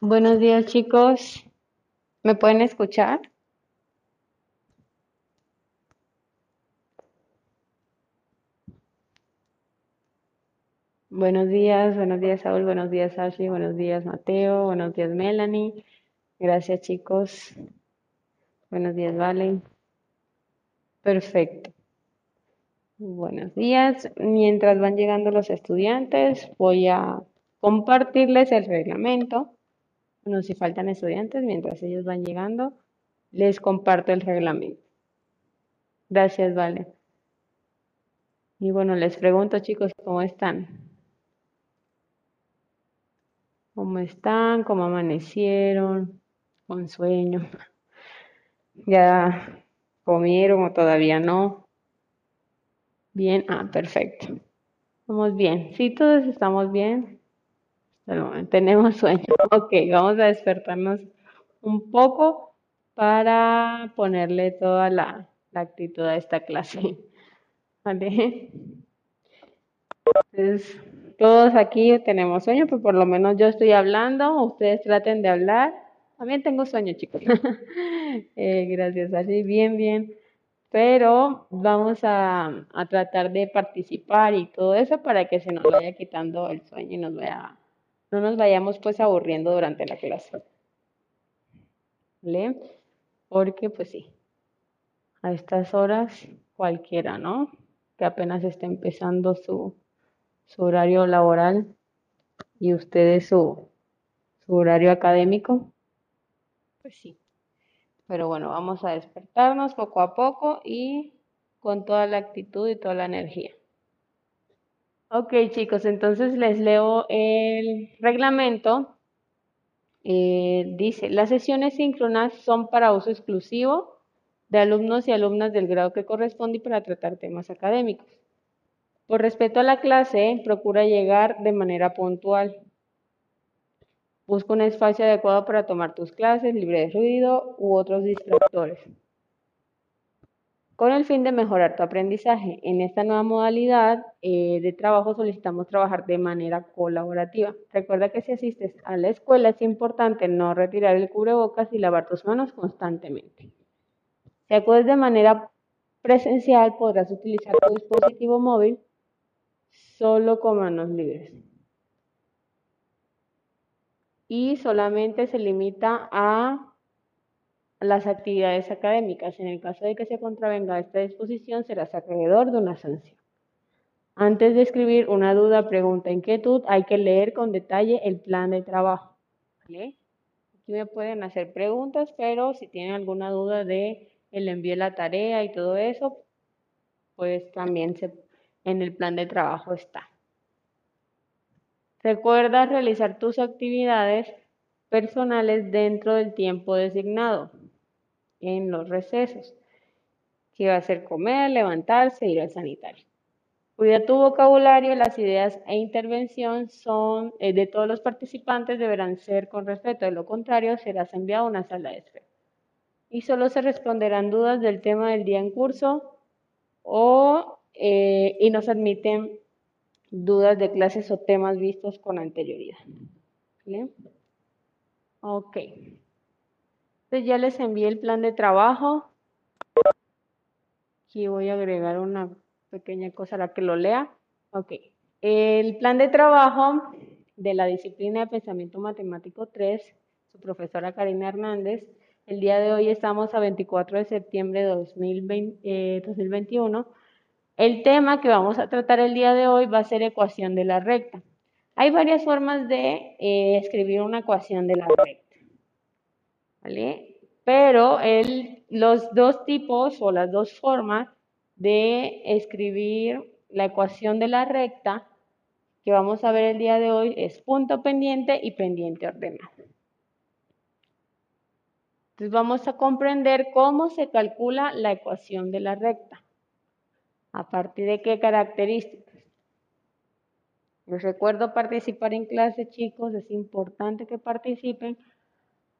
Buenos días, chicos. ¿Me pueden escuchar? Buenos días, buenos días, Saúl, buenos días, Ashley, buenos días, Mateo, buenos días, Melanie. Gracias, chicos. Buenos días, Vale. Perfecto. Buenos días. Mientras van llegando los estudiantes, voy a compartirles el reglamento. Bueno, si faltan estudiantes, mientras ellos van llegando, les comparto el reglamento. Gracias, Vale. Y bueno, les pregunto, chicos, ¿cómo están? ¿Cómo están? ¿Cómo amanecieron? ¿Con sueño? ¿Ya comieron o todavía no? Bien, ah, perfecto. Estamos bien. Sí, todos estamos bien. Tenemos sueño. Ok, vamos a despertarnos un poco para ponerle toda la, la actitud a esta clase. ¿Vale? Entonces, todos aquí tenemos sueño, pero por lo menos yo estoy hablando, ustedes traten de hablar. También tengo sueño, chicos. Eh, gracias, así, bien, bien. Pero vamos a, a, tratar de participar y todo eso para que se nos vaya quitando el sueño y nos vaya, no nos vayamos pues aburriendo durante la clase. ¿Vale? Porque pues sí, a estas horas cualquiera, ¿no? Que apenas está empezando su, su horario laboral y ustedes su, su horario académico. Pues sí. Pero bueno, vamos a despertarnos poco a poco y con toda la actitud y toda la energía. Ok chicos, entonces les leo el reglamento. Eh, dice, las sesiones síncronas son para uso exclusivo de alumnos y alumnas del grado que corresponde y para tratar temas académicos. Por respeto a la clase, procura llegar de manera puntual. Busca un espacio adecuado para tomar tus clases, libre de ruido u otros distractores. Con el fin de mejorar tu aprendizaje, en esta nueva modalidad eh, de trabajo solicitamos trabajar de manera colaborativa. Recuerda que si asistes a la escuela es importante no retirar el cubrebocas y lavar tus manos constantemente. Si acudes de manera presencial, podrás utilizar tu dispositivo móvil solo con manos libres. Y solamente se limita a las actividades académicas. En el caso de que se contravenga esta disposición, serás acreedor de una sanción. Antes de escribir una duda, pregunta, inquietud, hay que leer con detalle el plan de trabajo. Aquí me pueden hacer preguntas, pero si tienen alguna duda de el envío de la tarea y todo eso, pues también se en el plan de trabajo está. Recuerda realizar tus actividades personales dentro del tiempo designado en los recesos, que va a ser comer, levantarse, ir al sanitario. Cuida tu vocabulario, las ideas e intervención son eh, de todos los participantes deberán ser con respeto, de lo contrario serás enviado a una sala de espera. Y solo se responderán dudas del tema del día en curso o eh, y nos admiten dudas de clases o temas vistos con anterioridad. Ok. Entonces ya les envié el plan de trabajo. Aquí voy a agregar una pequeña cosa para que lo lea. Ok. El plan de trabajo de la disciplina de pensamiento matemático 3, su profesora Karina Hernández. El día de hoy estamos a 24 de septiembre de 2021 el tema que vamos a tratar el día de hoy va a ser ecuación de la recta. Hay varias formas de eh, escribir una ecuación de la recta. Pero los dos tipos o las dos formas de escribir la ecuación de la recta que vamos a ver el día de hoy es punto pendiente y pendiente ordenado. Entonces vamos a comprender cómo se calcula la ecuación de la recta. ¿A partir de qué características? Les recuerdo participar en clase, chicos, es importante que participen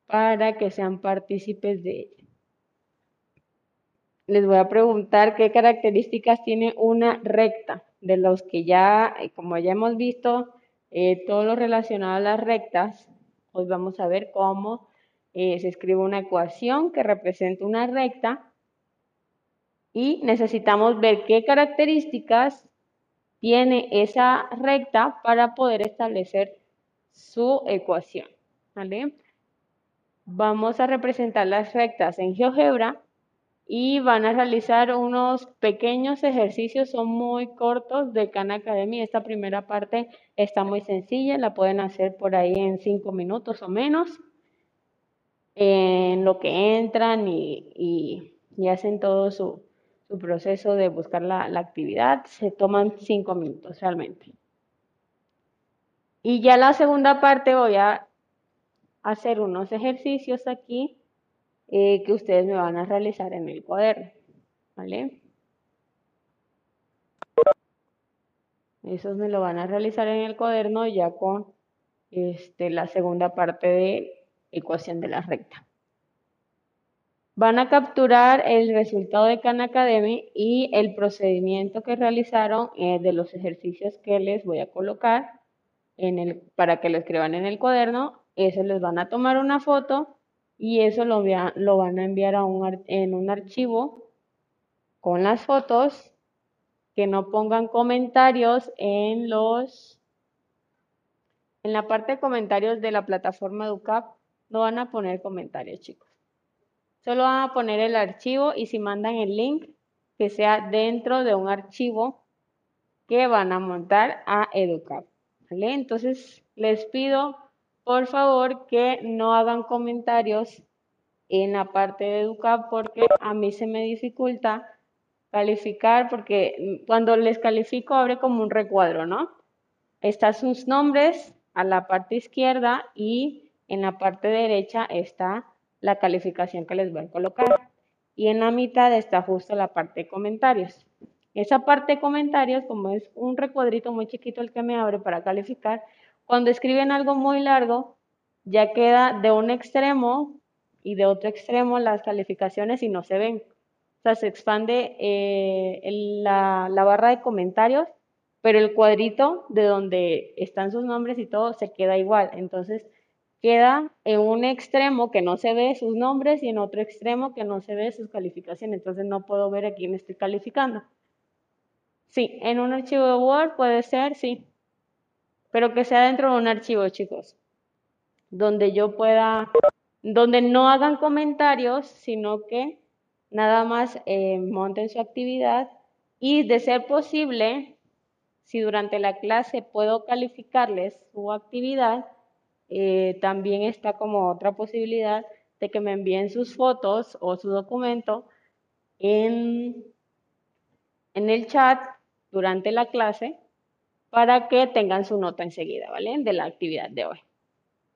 para que sean partícipes de ella. Les voy a preguntar qué características tiene una recta, de los que ya, como ya hemos visto, eh, todo lo relacionado a las rectas, hoy vamos a ver cómo eh, se escribe una ecuación que representa una recta y necesitamos ver qué características tiene esa recta para poder establecer su ecuación. Vamos a representar las rectas en GeoGebra y van a realizar unos pequeños ejercicios, son muy cortos de Khan Academy. Esta primera parte está muy sencilla, la pueden hacer por ahí en cinco minutos o menos, en lo que entran y hacen todo su, proceso de buscar la, actividad se toman cinco minutos realmente. Y ya la segunda parte voy a hacer unos ejercicios aquí eh, que ustedes me van a realizar en el cuaderno, ¿vale? Esos me lo van a realizar en el cuaderno ya con este, la segunda parte de ecuación de la recta. Van a capturar el resultado de Khan Academy y el procedimiento que realizaron eh, de los ejercicios que les voy a colocar en el, para que lo escriban en el cuaderno. Eso les van a tomar una foto y eso lo, lo van a enviar a un, en un archivo con las fotos que no pongan comentarios en los en la parte de comentarios de la plataforma Educap no van a poner comentarios, chicos. Solo van a poner el archivo y si mandan el link, que sea dentro de un archivo que van a montar a Educap. Entonces, les pido, por favor, que no hagan comentarios en la parte de Educap porque a mí se me dificulta calificar porque cuando les califico abre como un recuadro, ¿no? Están sus nombres a la parte izquierda y en la parte derecha está la calificación que les voy a colocar. Y en la mitad está justo la parte de comentarios. Esa parte de comentarios, como es un recuadrito muy chiquito el que me abre para calificar, cuando escriben algo muy largo, ya queda de un extremo y de otro extremo las calificaciones y no se ven. O sea, se expande eh, la, barra de comentarios, pero el cuadrito de donde están sus nombres y todo se queda igual. Entonces, queda en un extremo que no se ve sus nombres y en otro extremo que no se ve sus calificaciones. Entonces no puedo ver a quién estoy calificando. Sí, en un archivo de Word puede ser, sí. Pero que sea dentro de un archivo, chicos. Donde yo pueda, donde no hagan comentarios, sino que nada más eh, monten su actividad y de ser posible, si durante la clase puedo calificarles su actividad, eh, también está como otra posibilidad de que me envíen sus fotos o su documento en, en el chat durante la clase para que tengan su nota enseguida, ¿vale? De la actividad de hoy.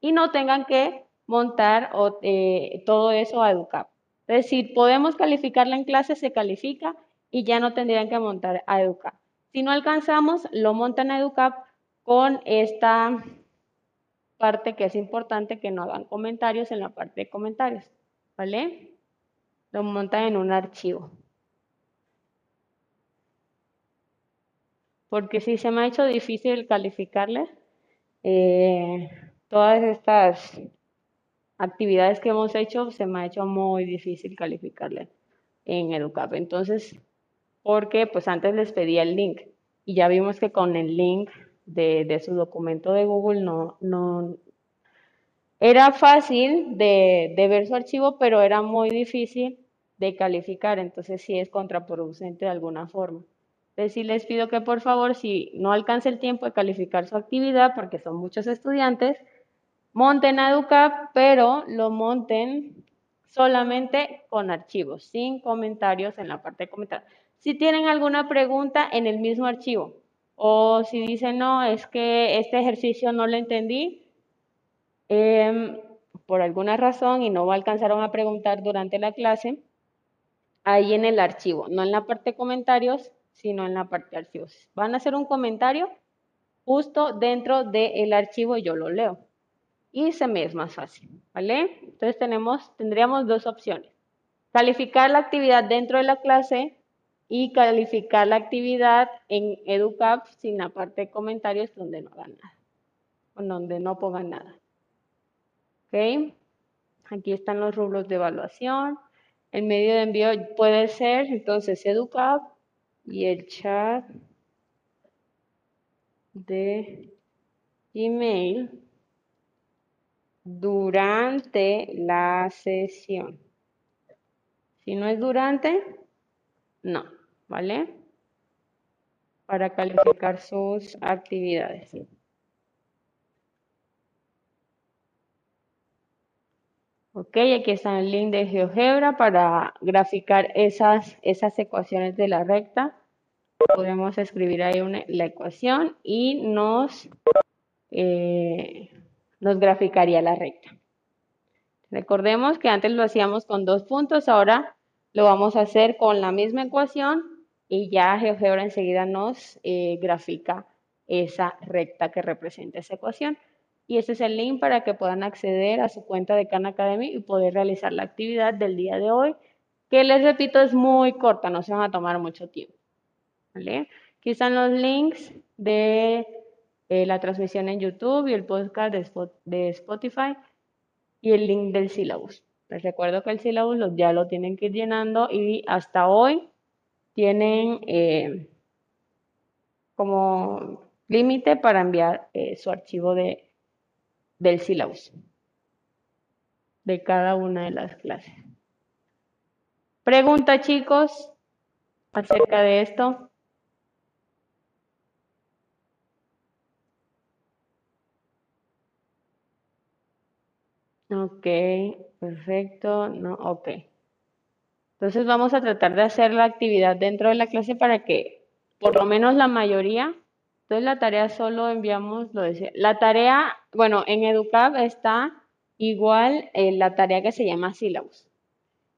Y no tengan que montar eh, todo eso a EduCap. Entonces, si podemos calificarla en clase, se califica y ya no tendrían que montar a EduCap. Si no alcanzamos, lo montan a EduCap con esta parte que es importante que no hagan comentarios en la parte de comentarios, ¿vale? Lo montan en un archivo. Porque si se me ha hecho difícil calificarles eh, todas estas actividades que hemos hecho, se me ha hecho muy difícil calificarles en Educap. Entonces, porque pues antes les pedía el link y ya vimos que con el link de, su documento de Google no, no era fácil de, de, ver su archivo, pero era muy difícil de calificar, entonces sí es contraproducente de alguna forma. Entonces sí les pido que por favor, si no alcanza el tiempo de calificar su actividad, porque son muchos estudiantes, monten a EduCap, pero lo monten solamente con archivos, sin comentarios en la parte de comentarios. Si tienen alguna pregunta en el mismo archivo, o si dicen, no, es que este ejercicio no lo entendí em, por alguna razón y no alcanzaron a preguntar durante la clase, ahí en el archivo, no en la parte de comentarios, sino en la parte de archivos. Van a hacer un comentario justo dentro del archivo y yo lo leo. Y se me es más fácil, ¿vale? Entonces tenemos, tendríamos dos opciones. Calificar la actividad dentro de la clase y calificar la actividad en EduCap sin la parte de comentarios donde no hagan nada, o donde no pongan nada. ¿Ok? Aquí están los rubros de evaluación. El medio de envío puede ser entonces EduCap y el chat de Gmail durante la sesión. Si no es durante, no. ¿vale? Para calificar sus actividades. Ok, aquí está el link de GeoGebra para graficar esas, esas ecuaciones de la recta. Podemos escribir ahí una, la ecuación y nos eh, nos graficaría la recta. Recordemos que antes lo hacíamos con dos puntos, ahora lo vamos a hacer con la misma ecuación y ya GeoGebra enseguida nos eh, grafica esa recta que representa esa ecuación. Y este es el link para que puedan acceder a su cuenta de Khan Academy y poder realizar la actividad del día de hoy, que les repito es muy corta, no se van a tomar mucho tiempo. ¿vale? Aquí están los links de eh, la transmisión en YouTube y el podcast de Spotify y el link del sílabus. Les recuerdo que el sílabus ya lo tienen que ir llenando y hasta hoy tienen eh, como límite para enviar eh, su archivo de, del sílabus de cada una de las clases. Pregunta, chicos, acerca de esto. Ok, perfecto. No, ok. Entonces vamos a tratar de hacer la actividad dentro de la clase para que por lo menos la mayoría. Entonces la tarea solo enviamos, lo decía. La tarea, bueno, en EduCap está igual eh, la tarea que se llama sílabus.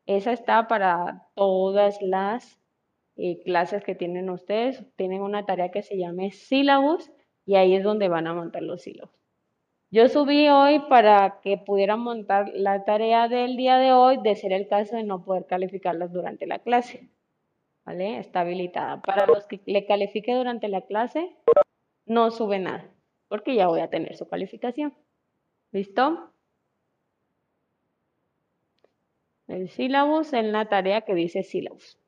Esa está para todas las eh, clases que tienen ustedes. Tienen una tarea que se llama sílabus y ahí es donde van a montar los sílabus. Yo subí hoy para que pudieran montar la tarea del día de hoy, de ser el caso de no poder calificarlas durante la clase. ¿Vale? Está habilitada. Para los que le califique durante la clase, no sube nada, porque ya voy a tener su calificación. ¿Listo? El sílabus en la tarea que dice sílabus.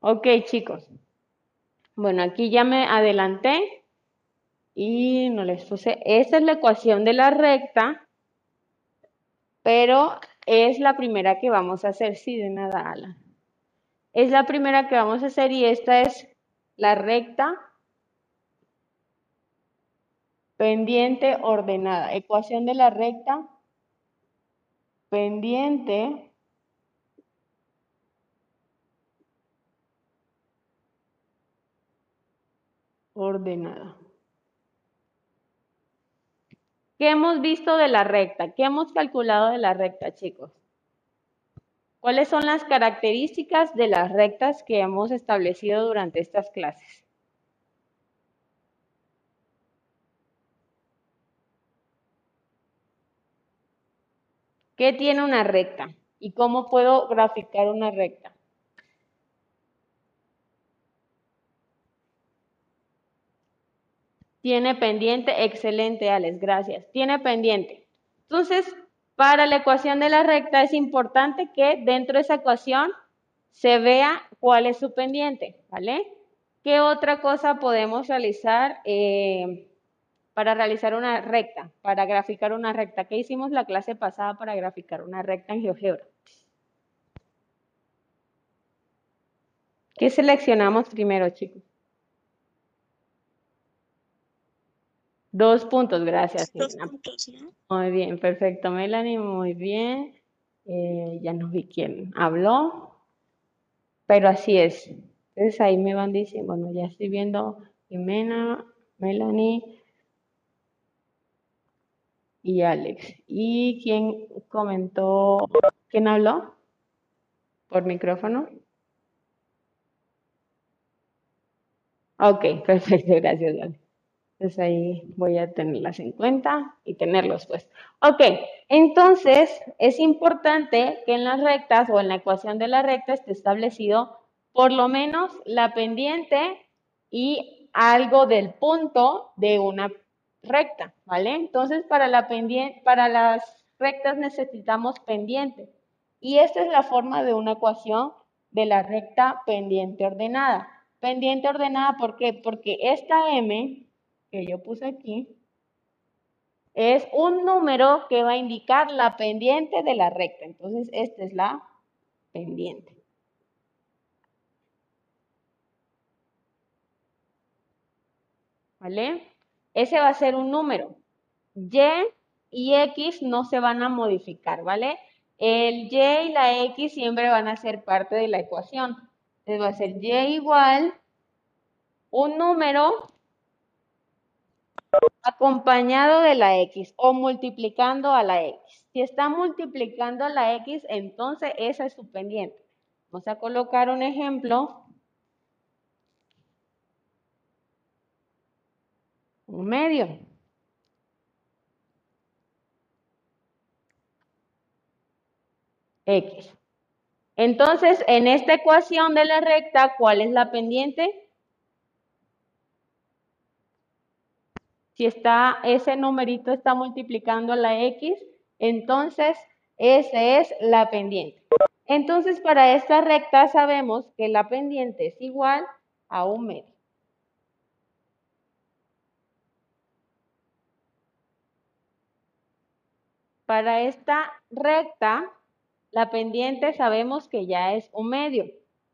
Ok, chicos. Bueno, aquí ya me adelanté y no les puse. Esa es la ecuación de la recta, pero es la primera que vamos a hacer. Sí, de nada, Ala. Es la primera que vamos a hacer y esta es la recta pendiente ordenada. Ecuación de la recta pendiente ordenada. ¿Qué hemos visto de la recta? ¿Qué hemos calculado de la recta, chicos? ¿Cuáles son las características de las rectas que hemos establecido durante estas clases? ¿Qué tiene una recta? ¿Y cómo puedo graficar una recta? Tiene pendiente, excelente, Alex, gracias. Tiene pendiente. Entonces, para la ecuación de la recta es importante que dentro de esa ecuación se vea cuál es su pendiente, ¿vale? ¿Qué otra cosa podemos realizar eh, para realizar una recta, para graficar una recta? ¿Qué hicimos la clase pasada para graficar una recta en GeoGebra? ¿Qué seleccionamos primero, chicos? Dos puntos, gracias. Dos puntos, ¿no? Muy bien, perfecto, Melanie, muy bien. Eh, ya no vi quién habló, pero así es. Entonces ahí me van diciendo, bueno, ya estoy viendo Jimena, Melanie y Alex. ¿Y quién comentó? ¿Quién habló? ¿Por micrófono? Ok, perfecto, gracias, Alex. Entonces ahí voy a tenerlas en cuenta y tenerlos pues. Ok, entonces es importante que en las rectas o en la ecuación de la recta esté establecido por lo menos la pendiente y algo del punto de una recta, ¿vale? Entonces para, la pendiente, para las rectas necesitamos pendiente. Y esta es la forma de una ecuación de la recta pendiente ordenada. Pendiente ordenada, ¿por qué? Porque esta M que yo puse aquí es un número que va a indicar la pendiente de la recta. Entonces, esta es la pendiente. ¿Vale? Ese va a ser un número. Y y X no se van a modificar, ¿vale? El Y y la X siempre van a ser parte de la ecuación. Entonces va a ser y igual un número acompañado de la x o multiplicando a la x. Si está multiplicando a la x, entonces esa es su pendiente. Vamos a colocar un ejemplo. Un medio. X. Entonces, en esta ecuación de la recta, ¿cuál es la pendiente? Si está, ese numerito está multiplicando la X, entonces esa es la pendiente. Entonces, para esta recta sabemos que la pendiente es igual a un medio. Para esta recta, la pendiente sabemos que ya es un medio.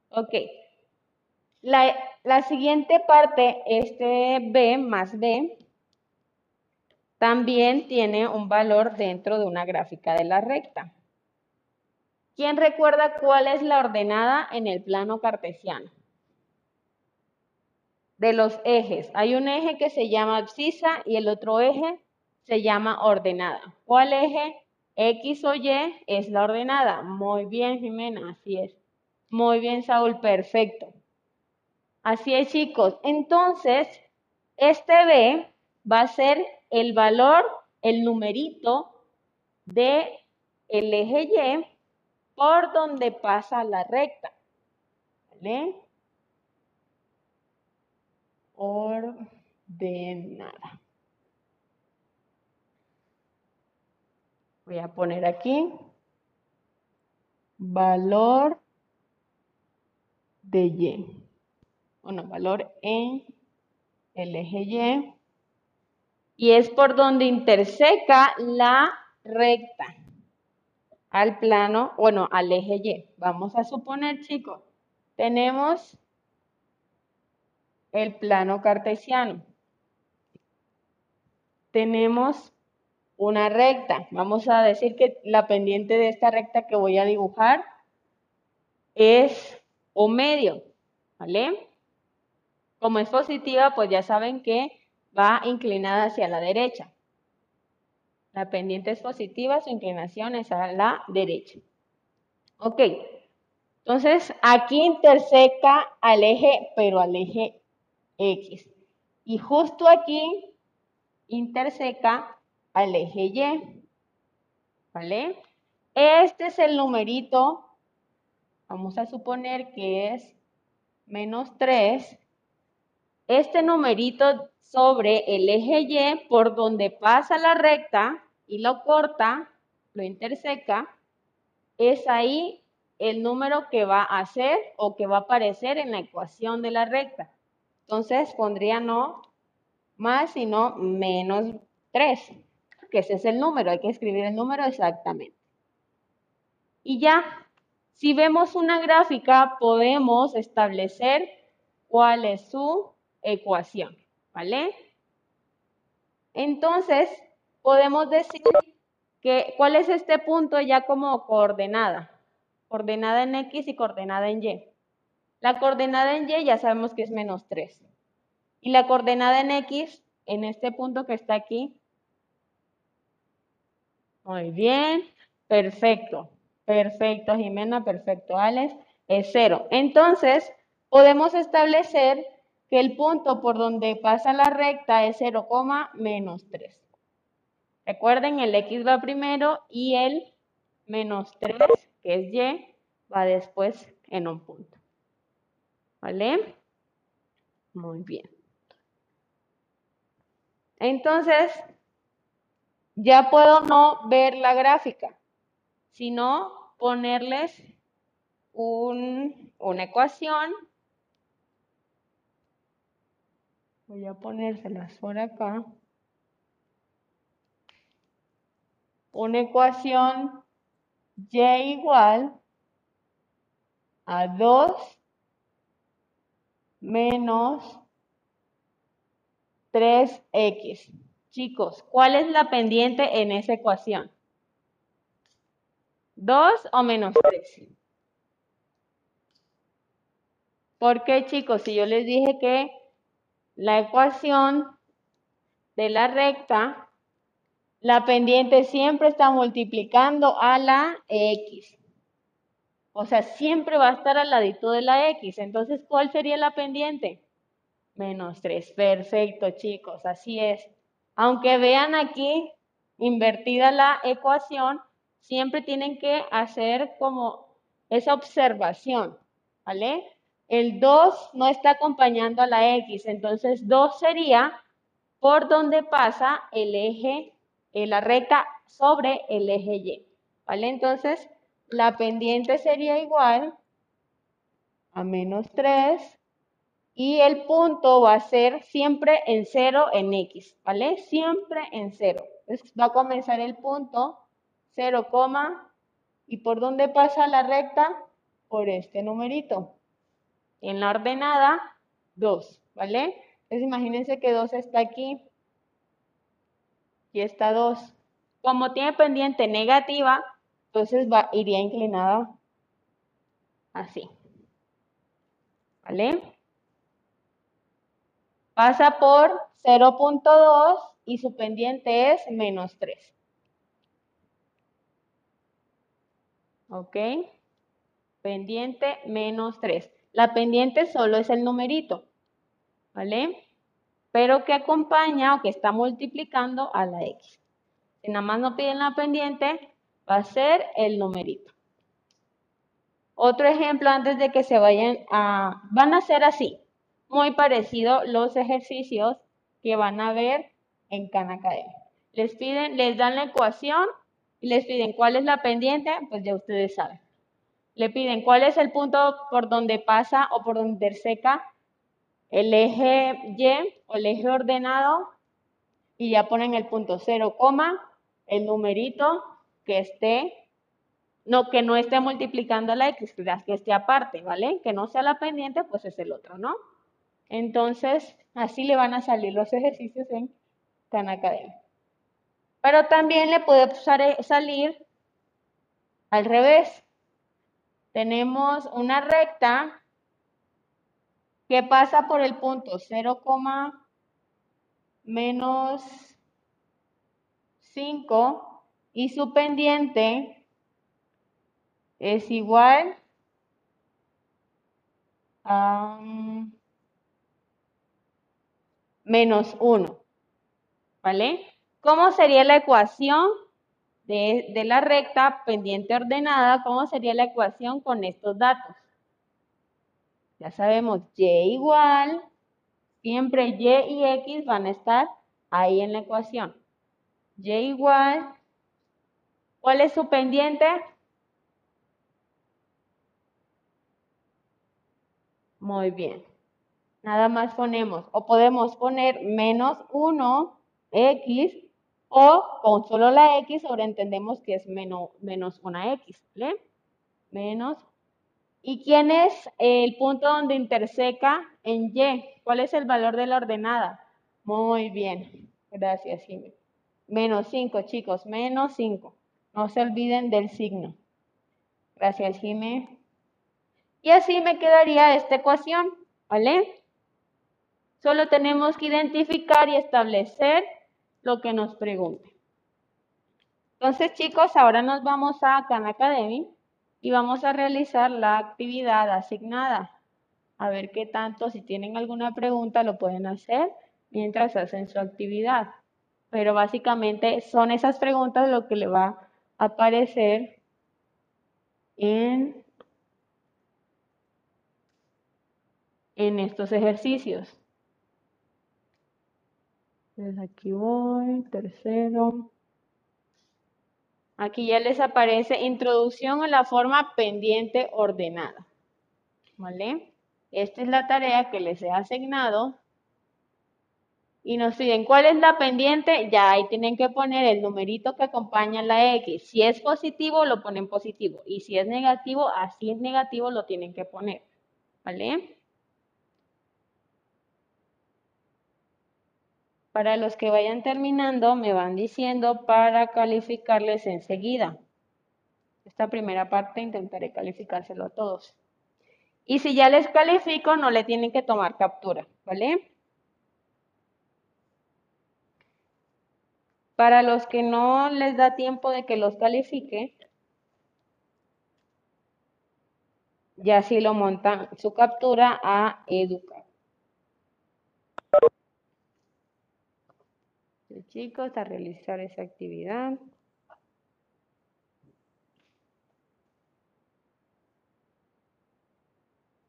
Ok. La, la siguiente parte, este B más B, también tiene un valor dentro de una gráfica de la recta. ¿Quién recuerda cuál es la ordenada en el plano cartesiano? De los ejes. Hay un eje que se llama abscisa y el otro eje se llama ordenada. ¿Cuál eje? X o Y es la ordenada. Muy bien, Jimena, así es. Muy bien, Saúl, perfecto. Así es, chicos. Entonces, este B va a ser el valor, el numerito de el eje Y por donde pasa la recta. ¿Vale? Ordenada. Voy a poner aquí valor de Y. Bueno, valor en el eje Y y es por donde interseca la recta al plano, bueno, al eje Y. Vamos a suponer, chicos, tenemos el plano cartesiano. Tenemos una recta. Vamos a decir que la pendiente de esta recta que voy a dibujar es un medio, ¿vale? Como es positiva, pues ya saben que va inclinada hacia la derecha. La pendiente es positiva, su inclinación es a la derecha. Ok, entonces aquí interseca al eje, pero al eje X. Y justo aquí interseca al eje Y. ¿Vale? Este es el numerito, vamos a suponer que es menos 3. Este numerito sobre el eje Y por donde pasa la recta y lo corta, lo interseca, es ahí el número que va a ser o que va a aparecer en la ecuación de la recta. Entonces pondría no más, sino menos 3, que ese es el número, hay que escribir el número exactamente. Y ya, si vemos una gráfica, podemos establecer cuál es su ecuación. ¿Vale? Entonces, podemos decir que, ¿cuál es este punto ya como coordenada? Coordenada en X y coordenada en Y. La coordenada en Y ya sabemos que es menos 3. Y la coordenada en X, en este punto que está aquí. Muy bien, perfecto. Perfecto, Jimena, perfecto, Alex. Es 0. Entonces, podemos establecer que el punto por donde pasa la recta es 0, menos 3. Recuerden, el x va primero y el menos 3, que es y, va después en un punto. ¿Vale? Muy bien. Entonces, ya puedo no ver la gráfica, sino ponerles una ecuación Voy a ponérselas por acá. Una ecuación y igual a 2 menos 3x. Chicos, ¿cuál es la pendiente en esa ecuación? ¿2 o menos 3? Porque chicos, si yo les dije que la ecuación de la recta, la pendiente siempre está multiplicando a la x. O sea, siempre va a estar al ladito de la x. Entonces, ¿cuál sería la pendiente? Menos 3. Perfecto, chicos, así es. Aunque vean aquí invertida la ecuación, siempre tienen que hacer como esa observación, ¿vale? El 2 no está acompañando a la x, entonces 2 sería por donde pasa el eje, eh, la recta sobre el eje y, ¿vale? Entonces, la pendiente sería igual a menos 3 y el punto va a ser siempre en 0 en x, ¿vale? Siempre en 0. Entonces va a comenzar el punto 0, y por dónde pasa la recta? Por este numerito. En la ordenada 2, ¿vale? Entonces imagínense que 2 está aquí y está 2. Como tiene pendiente negativa, entonces va, iría inclinada así. ¿Vale? Pasa por 0.2 y su pendiente es menos 3. ¿Ok? Pendiente menos 3. La pendiente solo es el numerito. ¿Vale? Pero que acompaña o que está multiplicando a la x. Si nada más no piden la pendiente, va a ser el numerito. Otro ejemplo antes de que se vayan a... Van a ser así, muy parecido los ejercicios que van a ver en Khan Academy. Les piden, les dan la ecuación y les piden cuál es la pendiente, pues ya ustedes saben. Le piden cuál es el punto por donde pasa o por donde interseca el eje Y o el eje ordenado y ya ponen el punto 0, el numerito que esté, no, que no esté multiplicando la x, que esté aparte, ¿vale? Que no sea la pendiente, pues es el otro, ¿no? Entonces, así le van a salir los ejercicios en Khan Academy. Pero también le puede salir al revés. Tenemos una recta que pasa por el punto 0, menos 5 y su pendiente es igual a menos 1. ¿Vale? ¿Cómo sería la ecuación de, la recta pendiente ordenada? ¿Cómo sería la ecuación con estos datos? Ya sabemos, y igual, siempre y y x van a estar ahí en la ecuación. y igual ¿Cuál es su pendiente? Muy bien. Nada más ponemos, o podemos poner menos 1, x, o con solo la x sobreentendemos que es menos, menos una x, ¿vale? Menos. ¿Y quién es el punto donde interseca en y? ¿Cuál es el valor de la ordenada? Muy bien. Gracias, Jimmy. Menos 5, chicos, menos 5. No se olviden del signo. Gracias, Jimé. Y así me quedaría esta ecuación, ¿vale? Solo tenemos que identificar y establecer lo que nos pregunte. Entonces, chicos, ahora nos vamos a Khan Academy y vamos a realizar la actividad asignada. A ver qué tanto, si tienen alguna pregunta, lo pueden hacer mientras hacen su actividad. Pero básicamente son esas preguntas lo que le va aparecer en, en estos ejercicios. Aquí voy, tercero. Aquí ya les aparece introducción a la forma pendiente ordenada. ¿Vale? Esta es la tarea que les he asignado y nos piden cuál es la pendiente, ya ahí tienen que poner el numerito que acompaña la X. Si es positivo, lo ponen positivo. Y si es negativo, así es negativo, lo tienen que poner. ¿Vale? Para los que vayan terminando, me van diciendo para calificarles enseguida. Esta primera parte intentaré calificárselo a todos. Y si ya les califico, no le tienen que tomar captura, ¿vale? Para los que no les da tiempo de que los califique, ya sí lo montan su captura a educar. Chicos, a realizar esa actividad.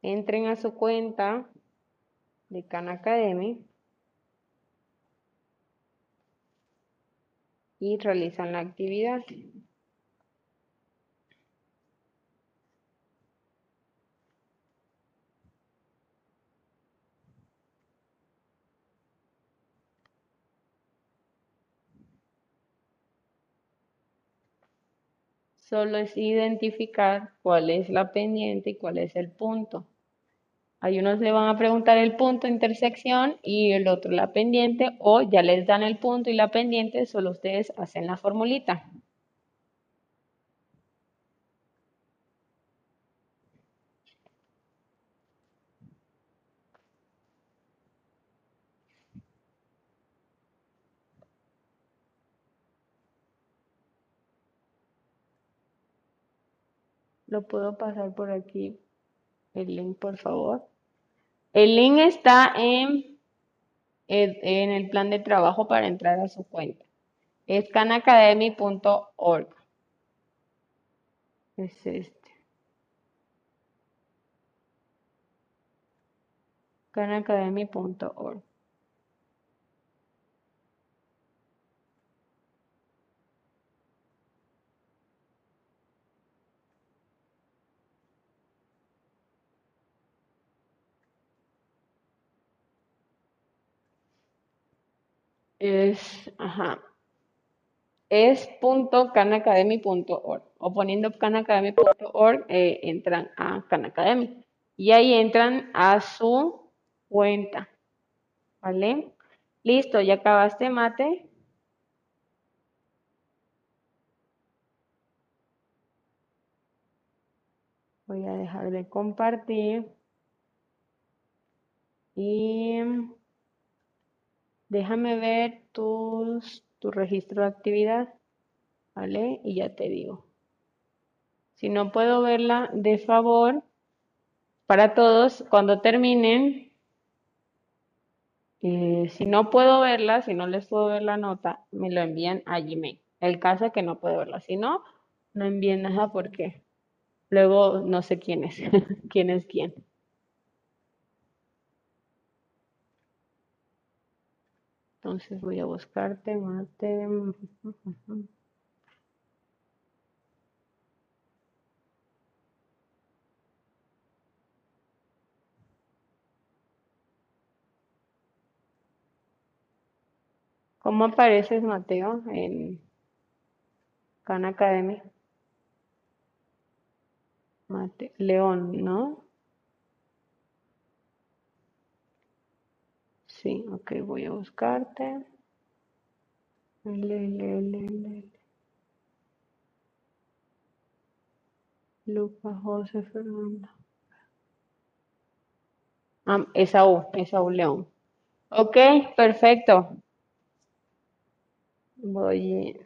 Entren a su cuenta de Khan Academy. y realizan la actividad. Solo es identificar cuál es la pendiente y cuál es el punto. Hay unos le van a preguntar el punto intersección y el otro la pendiente o ya les dan el punto y la pendiente, solo ustedes hacen la formulita. Lo puedo pasar por aquí el link, por favor. El link está en, en el plan de trabajo para entrar a su cuenta. Es canacademy.org. Es este. canacademy.org. es, ajá, es .canacademy.org o poniendo canacademy.org eh, entran a Canacademy y ahí entran a su cuenta, ¿vale? Listo, ya acabaste mate. Voy a dejar de compartir y Déjame ver tu registro de actividad, ¿vale? Y ya te digo. Si no puedo verla, de favor, para todos, cuando terminen, eh, si no puedo verla, si no les puedo ver la nota, me lo envían a Gmail. El caso es que no puedo verla. Si no, no envíen nada porque luego no sé quién es, quién es quién. Entonces voy a buscarte, mate. ¿Cómo apareces, Mateo, en Khan Academy? Mate, León, ¿no? Sí, ok, voy a buscarte. Luca José Fernando. Ah, Esaú, Esaú León. Ok, perfecto. Voy.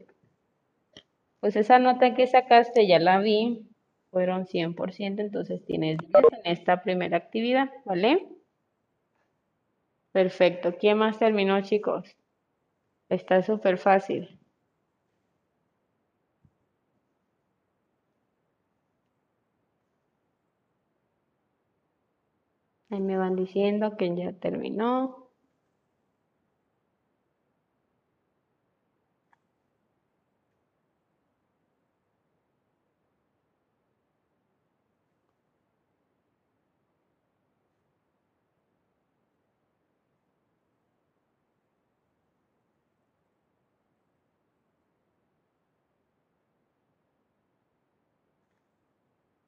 Pues esa nota que sacaste ya la vi. Fueron 100%, entonces tienes 10 en esta primera actividad, ¿vale? Perfecto. ¿Quién más terminó, chicos? Está súper fácil. Ahí me van diciendo que ya terminó.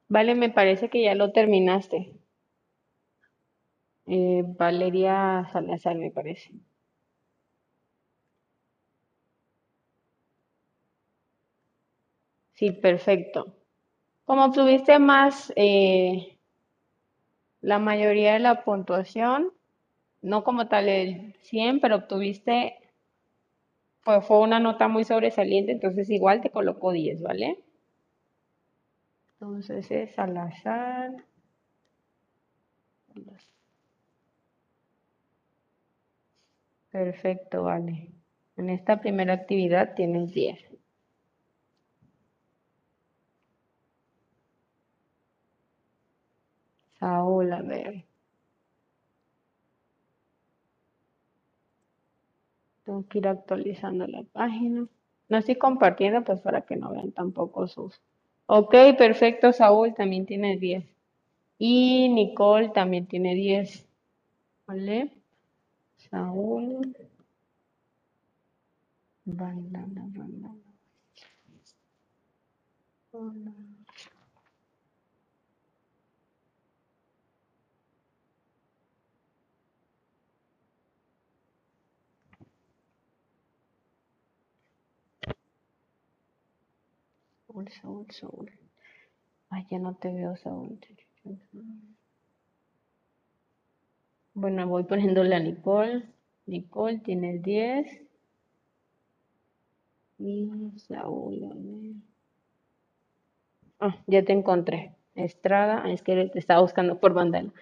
Vale, me parece que ya lo terminaste. Eh, Valeria Salazar, me parece. Sí, perfecto. Como obtuviste más, eh, la mayoría de la puntuación, no como tal el 100, pero obtuviste, fue, fue una nota muy sobresaliente, entonces igual te coloco 10, ¿vale? Entonces es al azar. Perfecto, vale. En esta primera actividad tienes 10. Saúl, a ver. Tengo que ir actualizando la página. No estoy compartiendo pues para que no vean tampoco sus. Ok, perfecto, Saúl también tiene 10. Y Nicole también tiene 10. ¿Vale? Saúl. Bailando, bailando. Saúl, Saúl, Saúl. Ay, ya no te veo, Saúl. Bueno, voy poniéndole a Nicole. Nicole tiene 10. Y Saúl. Ah, ya te encontré. Estrada, ah, es que te estaba buscando por bandera.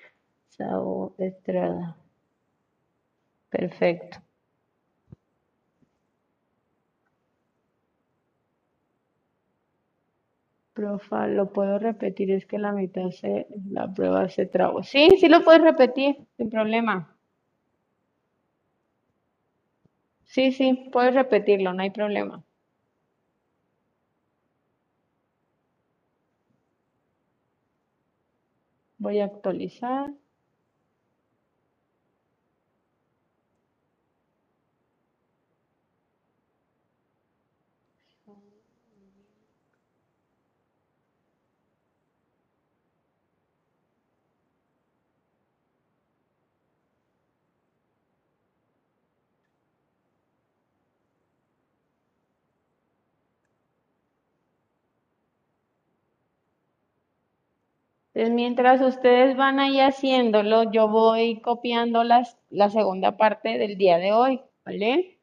Saúl Estrada. Perfecto. Profa, lo puedo repetir, es que la mitad se, la prueba se trabó. Sí, sí lo puedes repetir, sin problema. Sí, sí, puedes repetirlo, no hay problema. Voy a actualizar. Entonces, mientras ustedes van ahí haciéndolo, yo voy copiando las, la segunda parte del día de hoy, ¿vale?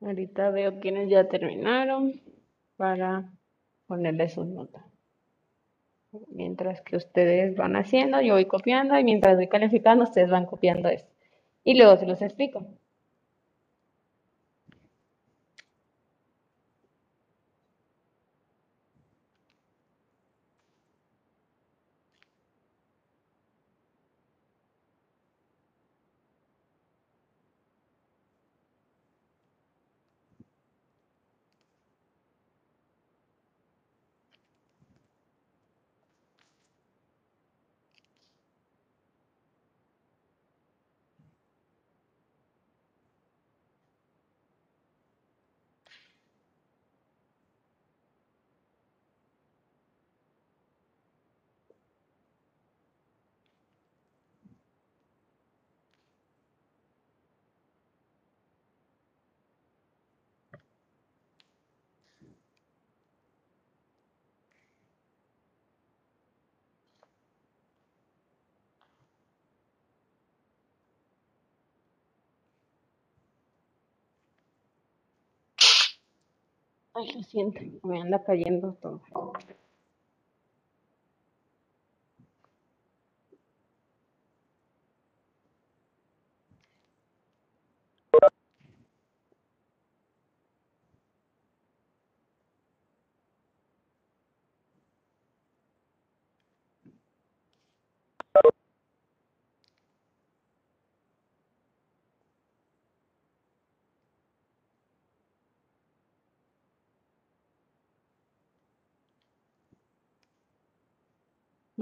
Ahorita veo quienes ya terminaron para ponerle sus notas. Mientras que ustedes van haciendo, yo voy copiando y mientras voy calificando, ustedes van copiando esto. Y luego se los explico. Ay, lo siento, me anda cayendo todo.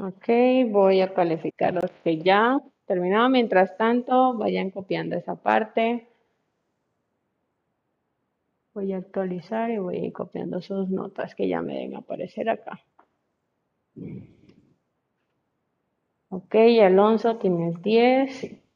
Ok, voy a calificar los que ya terminaron. Mientras tanto, vayan copiando esa parte. Voy a actualizar y voy a ir copiando sus notas que ya me deben aparecer acá. Ok, Alonso, tienes 10.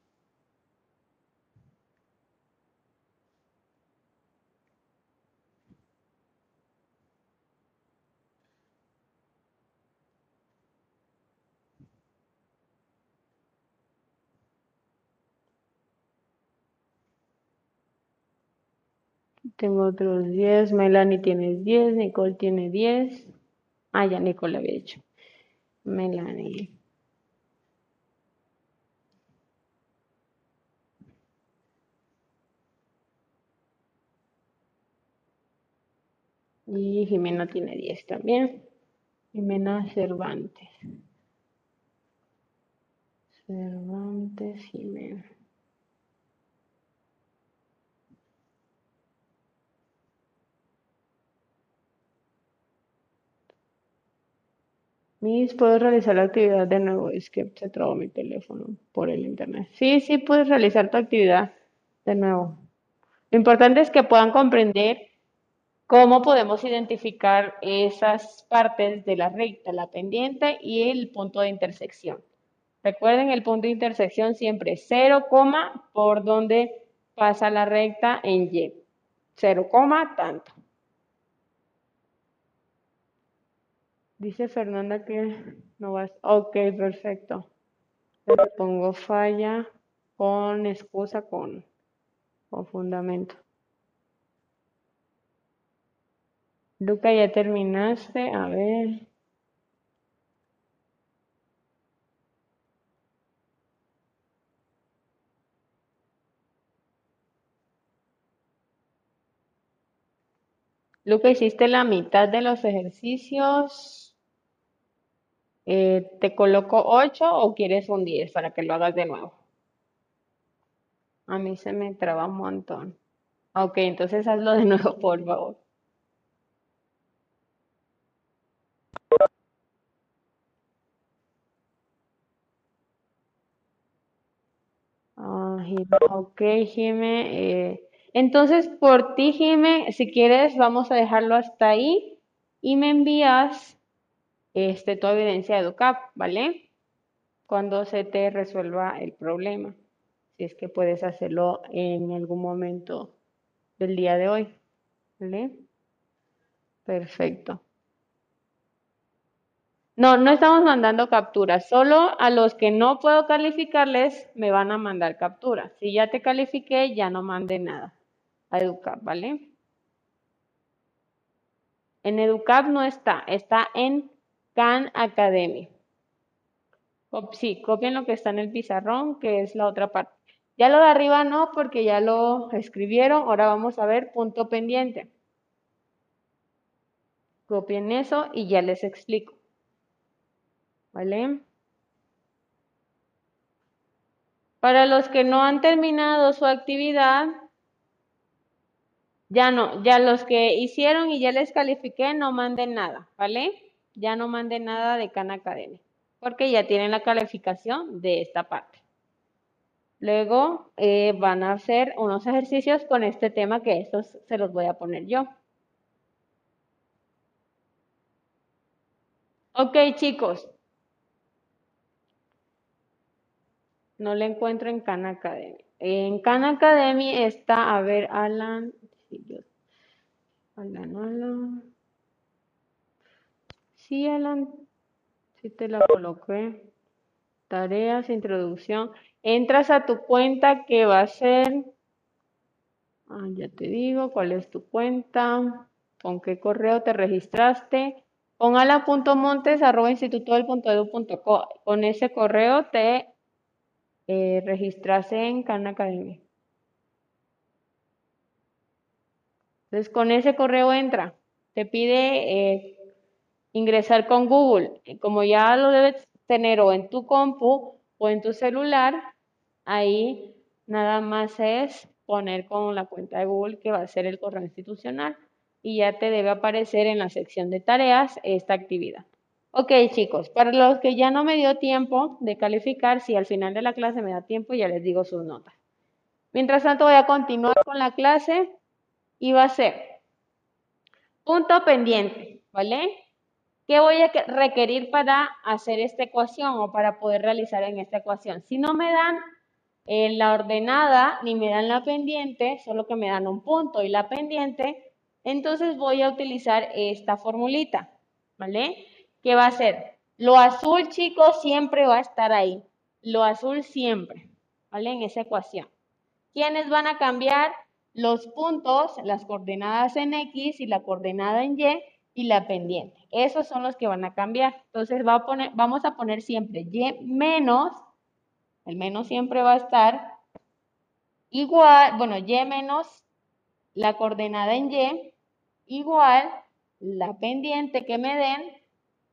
Tengo otros 10. Melanie tienes 10. Nicole tiene 10. Ah, ya Nicole había hecho. Melanie. Y Jimena tiene 10 también. Jimena Cervantes. Cervantes, Jimena. Miss, ¿puedo realizar la actividad de nuevo? Es que se trabó mi teléfono por el internet. Sí, sí, puedes realizar tu actividad de nuevo. Lo importante es que puedan comprender cómo podemos identificar esas partes de la recta, la pendiente y el punto de intersección. Recuerden, el punto de intersección siempre es 0, por donde pasa la recta en Y. 0, tanto. Dice Fernanda que no vas. Ok, perfecto. Le pongo falla con excusa, con, con fundamento. Luca, ya terminaste. A ver. Luca, hiciste la mitad de los ejercicios. Eh, ¿te coloco 8 o quieres un 10 para que lo hagas de nuevo? A mí se me traba un montón. Ok, entonces hazlo de nuevo, por favor. Ok, Jime. Eh, entonces, por ti, Jime, si quieres, vamos a dejarlo hasta ahí y me envías este, tu evidencia de EduCap, ¿vale? Cuando se te resuelva el problema, si es que puedes hacerlo en algún momento del día de hoy, ¿vale? Perfecto. No, no estamos mandando capturas, solo a los que no puedo calificarles me van a mandar capturas. Si ya te califiqué, ya no mande nada a EduCap, ¿vale? En EduCap no está, está en Khan Academy. Sí, copien lo que está en el pizarrón, que es la otra parte. Ya lo de arriba no, porque ya lo escribieron. Ahora vamos a ver punto pendiente. Copien eso y ya les explico. ¿Vale? Para los que no han terminado su actividad, ya no, ya los que hicieron y ya les califiqué, no manden nada, ¿vale? Ya no mande nada de Khan Academy, porque ya tienen la calificación de esta parte. Luego eh, van a hacer unos ejercicios con este tema que estos se los voy a poner yo. Ok, chicos. No le encuentro en Khan Academy. En Khan Academy está, a ver, Alan. Alan, Alan. Sí, Alan, sí te la coloqué. Tareas, introducción. Entras a tu cuenta que va a ser, ah, ya te digo cuál es tu cuenta. con qué correo te registraste, con ala.montes.institutodelpuntoedu.co. Con ese correo te eh, en Khan Academy. Entonces, con ese correo entra. Te pide eh, ingresar con Google. Como ya lo debes tener o en tu compu o en tu celular, ahí nada más es poner con la cuenta de Google que va a ser el correo institucional y ya te debe aparecer en la sección de tareas esta actividad. Ok chicos, para los que ya no me dio tiempo de calificar, si al final de la clase me da tiempo, ya les digo sus notas. Mientras tanto voy a continuar con la clase y va a ser punto pendiente, ¿vale? ¿Qué voy a requerir para hacer esta ecuación o para poder realizar en esta ecuación? Si no me dan eh, la ordenada ni me dan la pendiente, solo que me dan un punto y la pendiente, entonces voy a utilizar esta formulita, ¿vale? ¿Qué va a ser? Lo azul, chicos, siempre va a estar ahí. Lo azul siempre, ¿vale? En esa ecuación. ¿Quiénes van a cambiar? Los puntos, las coordenadas en X y la coordenada en Y y la pendiente. Esos son los que van a cambiar. Entonces va a poner, vamos a poner siempre Y menos, el menos siempre va a estar igual, bueno, Y menos la coordenada en Y igual la pendiente que me den,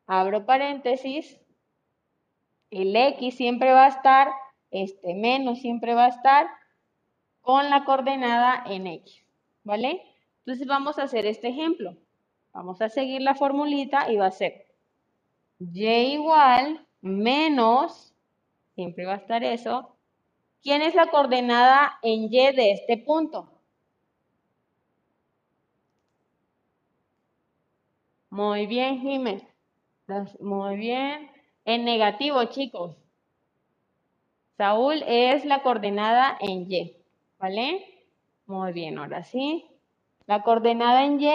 abro paréntesis, el X siempre va a estar, este menos siempre va a estar con la coordenada en X, ¿vale? Entonces vamos a hacer este ejemplo. Vamos a seguir la formulita y va a ser Y igual menos, siempre va a estar eso. ¿Quién es la coordenada en Y de este punto? Muy bien, Jiménez. Muy bien. En negativo, chicos. Saúl es la coordenada en Y. ¿Vale? Muy bien, ahora sí. La coordenada en Y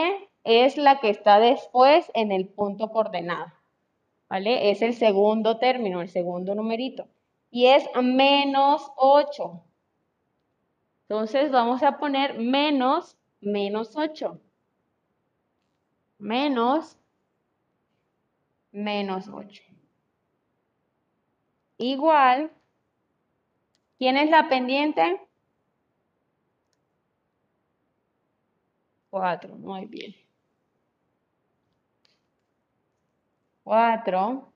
es la que está después en el punto coordenado. ¿Vale? Es el segundo término, el segundo numerito. Y es menos 8. Entonces vamos a poner menos menos 8 menos menos 8. Igual, ¿quién es la pendiente? 4, muy bien. 4.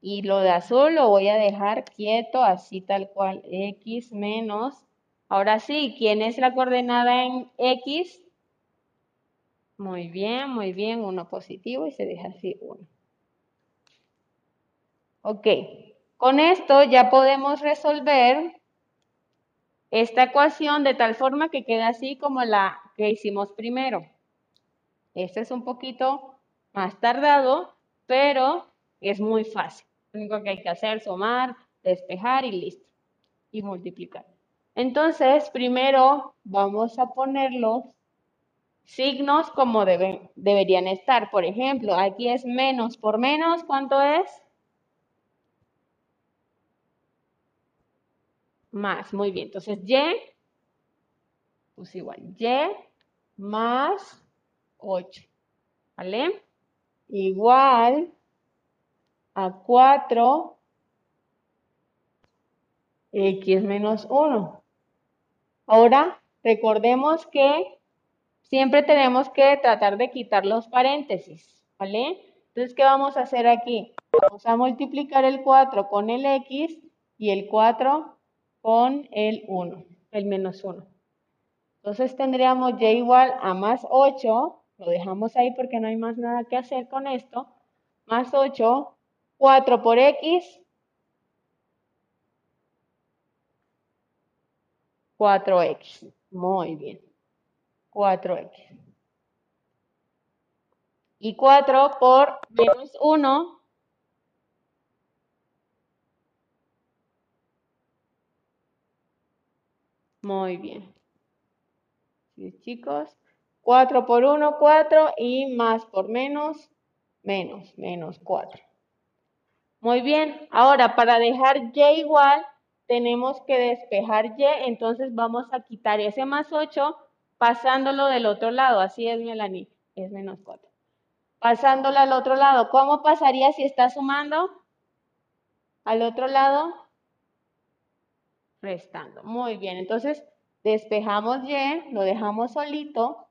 Y lo de azul lo voy a dejar quieto, así tal cual, x menos. Ahora sí, ¿quién es la coordenada en x? Muy bien, muy bien, uno positivo y se deja así uno. Ok, con esto ya podemos resolver esta ecuación de tal forma que queda así como la que hicimos primero. Este es un poquito más tardado, pero es muy fácil. Lo único que hay que hacer es sumar, despejar y listo. Y multiplicar. Entonces, primero vamos a ponerlos signos como deberían estar. Por ejemplo, aquí es menos por menos, ¿cuánto es? Más, muy bien. Entonces, Y, pues igual, Y más 8, ¿vale? Igual a 4 x menos 1. Ahora, recordemos que siempre tenemos que tratar de quitar los paréntesis, ¿vale? Entonces, ¿qué vamos a hacer aquí? Vamos a multiplicar el 4 con el x y el 4 con el 1, el menos 1. Entonces tendríamos y igual a más 8, lo dejamos ahí porque no hay más nada que hacer con esto, más 8, 4 por x, 4x. Muy bien. 4x. Y 4 por menos 1. Muy bien. ¿Sí, chicos? 4 por 1, 4 y más por menos, menos, menos 4. Muy bien, ahora para dejar y igual tenemos que despejar y, entonces vamos a quitar ese más 8 pasándolo del otro lado. Así es, Melanie, es menos 4. Pasándolo al otro lado. ¿Cómo pasaría si está sumando? Al otro lado, restando. Muy bien, entonces despejamos Y, lo dejamos solito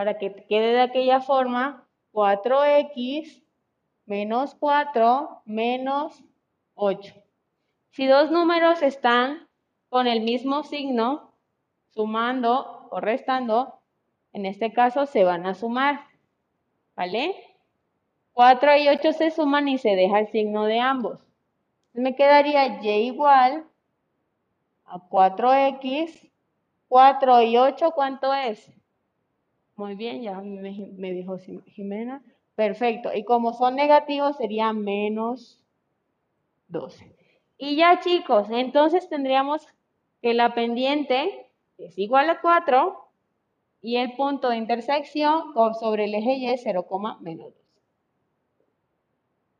para que quede de aquella forma 4x menos 4 menos 8. Si dos números están con el mismo signo, sumando o restando, en este caso se van a sumar, ¿vale? 4 y 8 se suman y se deja el signo de ambos. Me quedaría y igual a 4x, 4 y 8, ¿cuánto es? Muy bien, ya me, dijo Jimena. Perfecto. Y como son negativos, sería menos 12. Y ya, chicos, entonces tendríamos que la pendiente es igual a 4 y el punto de intersección sobre el eje Y es 0, menos 2.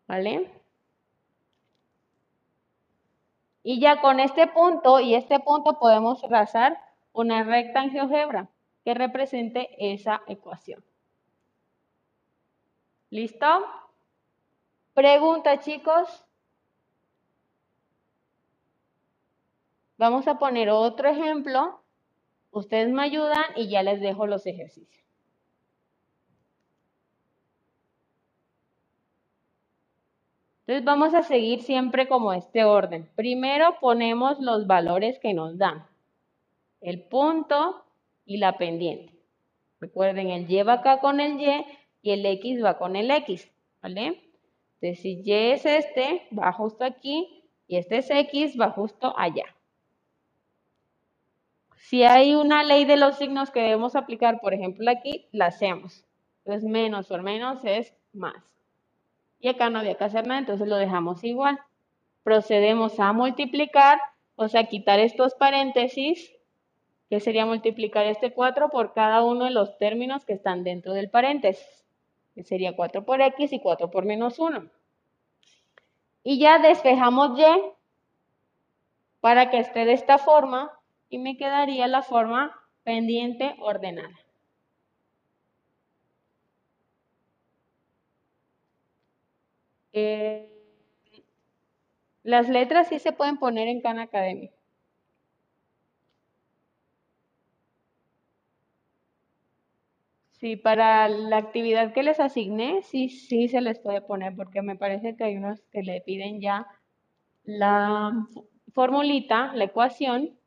¿Vale? Y ya con este punto y este punto podemos trazar una recta en GeoGebra que represente esa ecuación. ¿Listo? Pregunta, chicos. Vamos a poner otro ejemplo. Ustedes me ayudan y ya les dejo los ejercicios. Entonces vamos a seguir siempre como este orden. Primero ponemos los valores que nos dan. El punto y la pendiente. Recuerden, el Y va acá con el Y y el X va con el X, ¿vale? Entonces, si Y es este, va justo aquí, y este es X, va justo allá. Si hay una ley de los signos que debemos aplicar, por ejemplo aquí, la hacemos. Entonces, menos por menos es más. Y acá no había que hacer nada, entonces lo dejamos igual. Procedemos a multiplicar, o sea, quitar estos paréntesis, que sería multiplicar este 4 por cada uno de los términos que están dentro del paréntesis que sería 4 por x y 4 por menos 1. Y ya despejamos y para que esté de esta forma y me quedaría la forma pendiente ordenada. Eh, las letras sí se pueden poner en Khan Academy. Sí, para la actividad que les asigné, sí, sí se les puede poner, porque me parece que hay unos que le piden ya la formulita, la ecuación,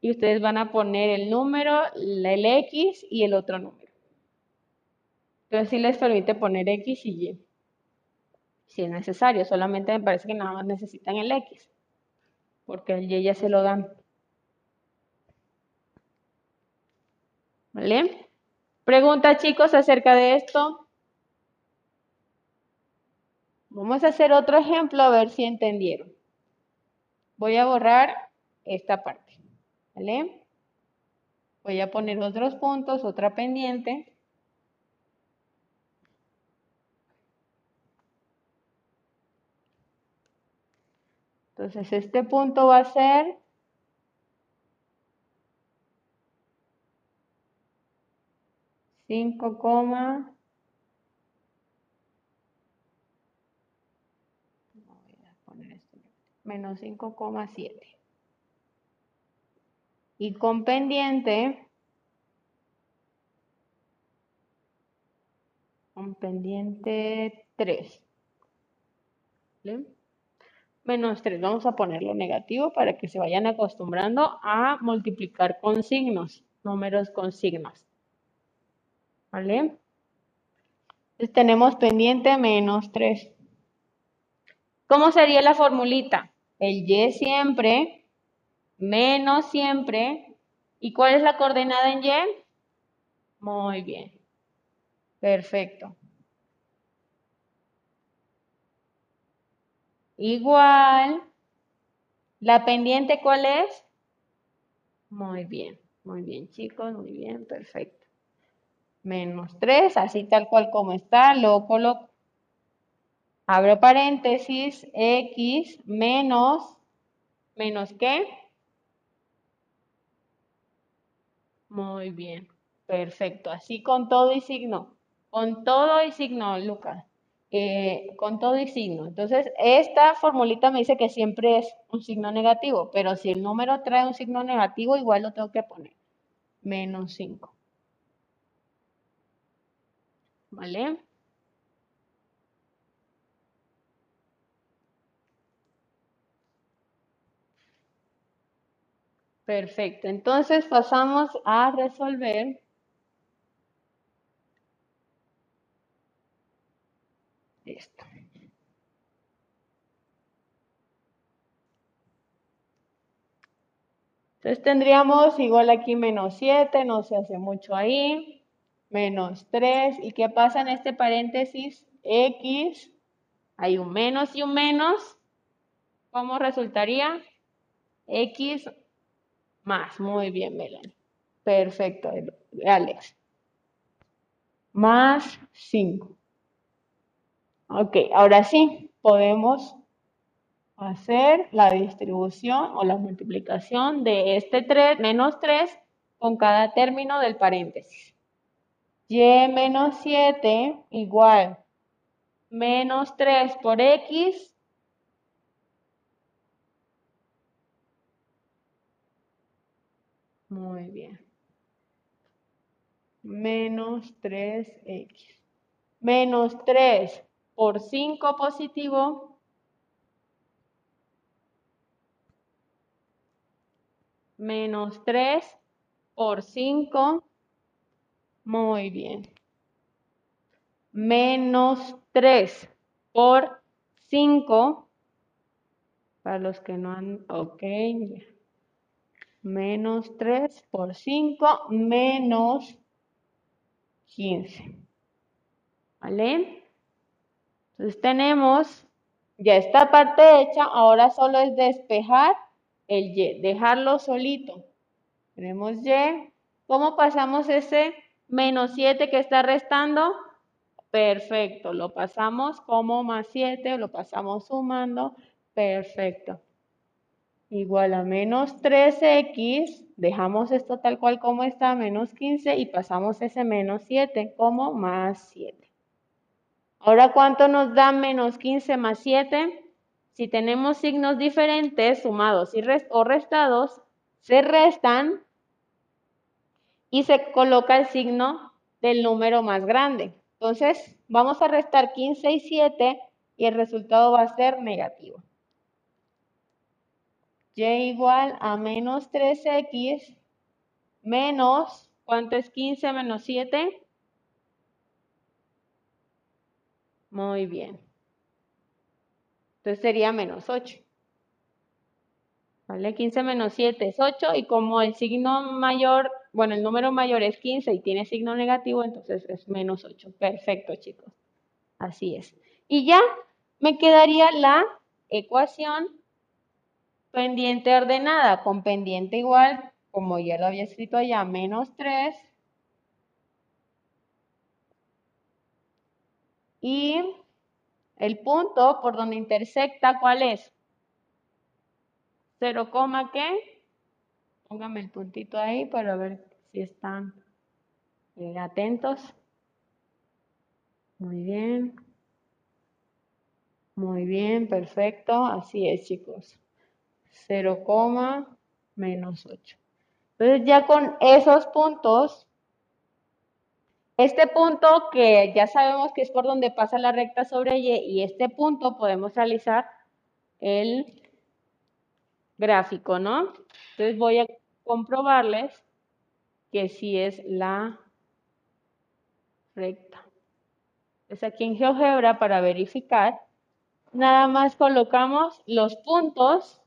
y ustedes van a poner el número, el X y el otro número. Entonces sí les permite poner X y Y, si es necesario, solamente me parece que nada más necesitan el X, porque el Y ya se lo dan. ¿Vale? Pregunta chicos acerca de esto. Vamos a hacer otro ejemplo a ver si entendieron. Voy a borrar esta parte. ¿Vale? Voy a poner otros puntos, otra pendiente. Entonces este punto va a ser 5, menos 5,7. Y con pendiente, con pendiente 3. Menos 3, vamos a ponerlo negativo para que se vayan acostumbrando a multiplicar con signos, números con signos. ¿Vale? Entonces tenemos pendiente menos 3. ¿Cómo sería la formulita? El y siempre, menos siempre. ¿Y cuál es la coordenada en y? Muy bien. Perfecto. Igual. ¿La pendiente cuál es? Muy bien, muy bien chicos, muy bien, perfecto menos 3, así tal cual como está, lo coloco. Abro paréntesis, x menos, ¿menos qué? Muy bien, Perfecto, así con todo y signo. Con todo y signo, Lucas. Eh, con todo y signo. Entonces, esta formulita me dice que siempre es un signo negativo, pero si el número trae un signo negativo, igual lo tengo que poner. Menos 5. ¿Vale? Perfecto. Entonces pasamos a resolver esto. Entonces tendríamos igual aquí menos 7, no se hace mucho ahí, menos 3. ¿Y qué pasa en este paréntesis? X, hay un menos y un menos. ¿Cómo resultaría? X más. Muy bien, Melanie. Perfecto, Alex. Más 5. Ok, ahora sí, podemos hacer la distribución o la multiplicación de este 3, menos 3 con cada término del paréntesis. Y menos 7 igual menos 3 por x Muy bien. Menos 3x. Menos 3 por 5 positivo. Menos 3 por 5. Muy bien. Menos 3 por 5. Para los que no han... Ok menos 3 por 5 menos 15. ¿Vale? Entonces tenemos ya esta parte hecha, ahora solo es despejar el y, dejarlo solito. Tenemos y, ¿cómo pasamos ese menos 7 que está restando? Perfecto, lo pasamos como más 7, lo pasamos sumando, perfecto igual a menos 3x, dejamos esto tal cual como está, menos 15, y pasamos ese menos 7 como más 7. Ahora, ¿cuánto nos da menos 15 más 7? Si tenemos signos diferentes, sumados y o restados, se restan y se coloca el signo del número más grande. Entonces, vamos a restar 15 y 7 y el resultado va a ser negativo y igual a menos 3x menos, ¿cuánto es 15 menos 7? Muy bien. Entonces sería menos 8. ¿Vale? 15 menos 7 es 8 y como el signo mayor, bueno, el número mayor es 15 y tiene signo negativo, entonces es menos 8. Perfecto, chicos. Así es. Y ya me quedaría la ecuación Pendiente ordenada con pendiente igual, como ya lo había escrito allá, menos 3. Y el punto por donde intersecta, ¿cuál es? 0, ¿qué? Póngame el puntito ahí para ver si están eh, atentos. Muy bien. Muy bien, perfecto. Así es, chicos. 0, menos 8. Entonces ya con esos puntos, este punto que ya sabemos que es por donde pasa la recta sobre Y y este punto podemos realizar el gráfico, ¿no? Entonces voy a comprobarles que sí es la recta. Entonces aquí en GeoGebra para verificar, nada más colocamos los puntos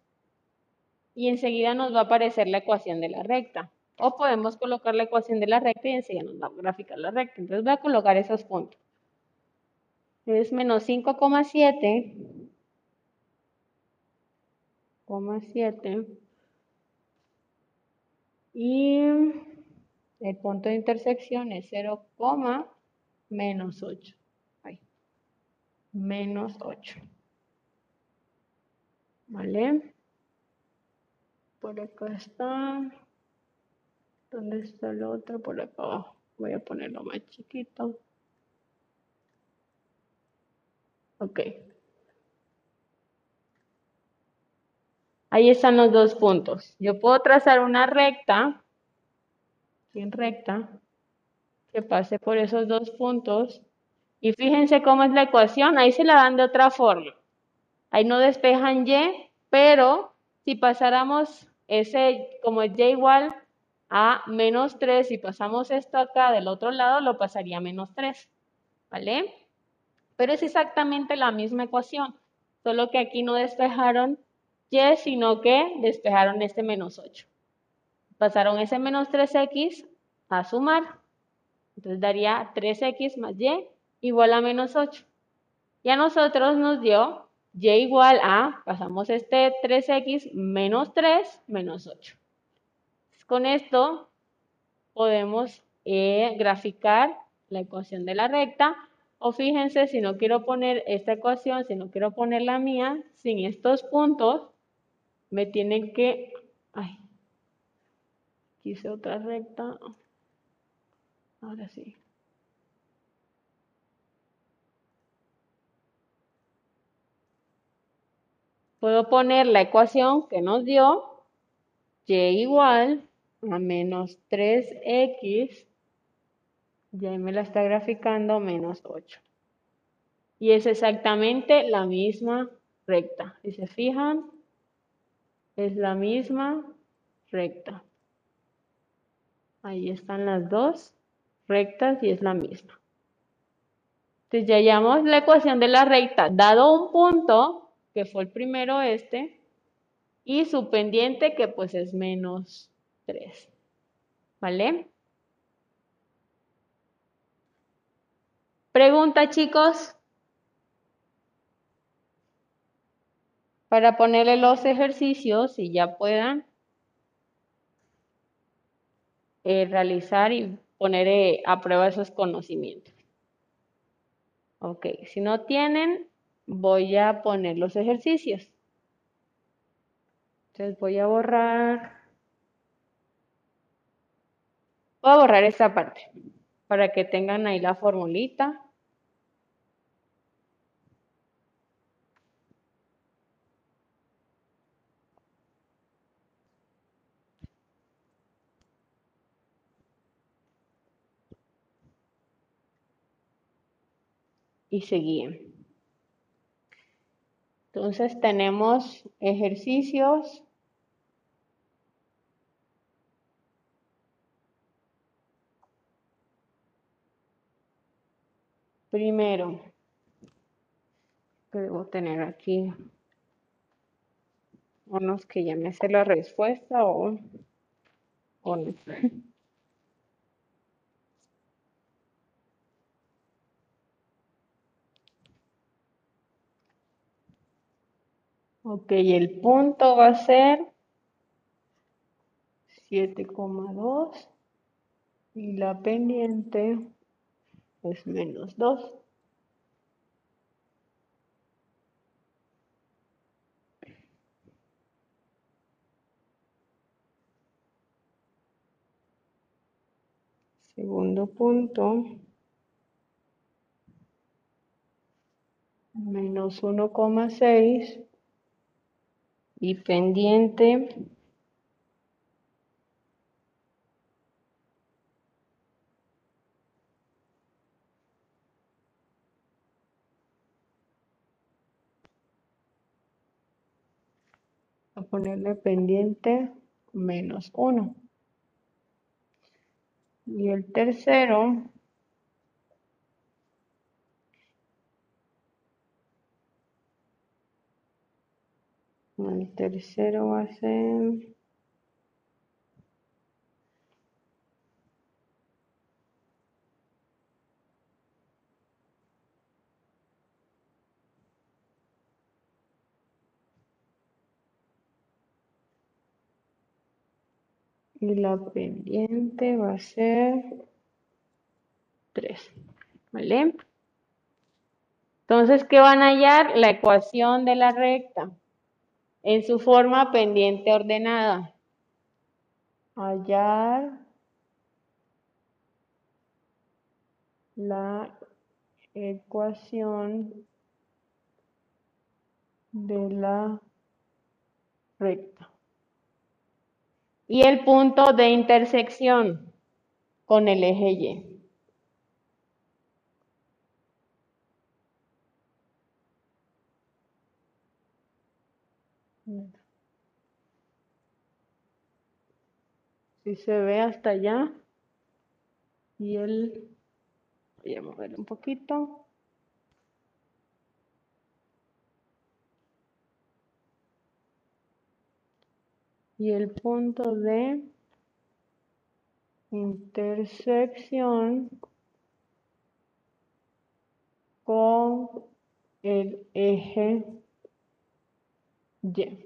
y enseguida nos va a aparecer la ecuación de la recta. O podemos colocar la ecuación de la recta y enseguida nos va a graficar la recta. Entonces voy a colocar esos puntos. Es menos 5,7, 7 y el punto de intersección es 0, menos 8. menos 8. ¿Vale? Por acá está. ¿Dónde está el otro? Por acá abajo. Voy a ponerlo más chiquito. Ok. Ahí están los dos puntos. Yo puedo trazar una recta, bien recta, que pase por esos dos puntos. Y fíjense cómo es la ecuación. Ahí se la dan de otra forma. Ahí no despejan y, pero si pasáramos ese, como es y igual a menos 3, si pasamos esto acá del otro lado, lo pasaría a menos 3. ¿Vale? Pero es exactamente la misma ecuación, solo que aquí no despejaron y, sino que despejaron este menos 8. Pasaron ese menos 3x a sumar. Entonces daría 3x más y igual a menos 8. Y a nosotros nos dio y igual a, pasamos este 3x menos 3 menos 8. Con esto podemos eh, graficar la ecuación de la recta o fíjense, si no quiero poner esta ecuación, si no quiero poner la mía, sin estos puntos, me tienen que... Ay, quise otra recta. Ahora sí. Puedo poner la ecuación que nos dio, y igual a menos 3x, ya me la está graficando, menos 8. Y es exactamente la misma recta. Si se fijan, es la misma recta. Ahí están las dos rectas y es la misma. Entonces ya hallamos la ecuación de la recta. Dado un punto, que fue el primero este, y su pendiente que pues es menos 3. ¿Vale? Pregunta chicos. Para ponerle los ejercicios y ya puedan eh, realizar y poner eh, a prueba esos conocimientos. Ok, si no tienen, voy a poner los ejercicios. Entonces voy a borrar. Voy a borrar esta parte para que tengan ahí la formulita. Y seguían. Entonces tenemos ejercicios. Primero, debo tener aquí unos que ya me sé la respuesta o, o no. Ok, el punto va a ser 7,2 y la pendiente es menos 2. Segundo punto, menos 1,6 y pendiente. A ponerle pendiente menos 1 y el tercero El tercero va a ser... Y la pendiente va a ser 3. ¿Vale? Entonces, ¿qué van a hallar? La ecuación de la recta en su forma pendiente ordenada. Hallar la ecuación de la recta. Y el punto de intersección con el eje Y. Si se ve hasta allá. Y el... Voy a mover un poquito. Y el punto de intersección con el eje Y.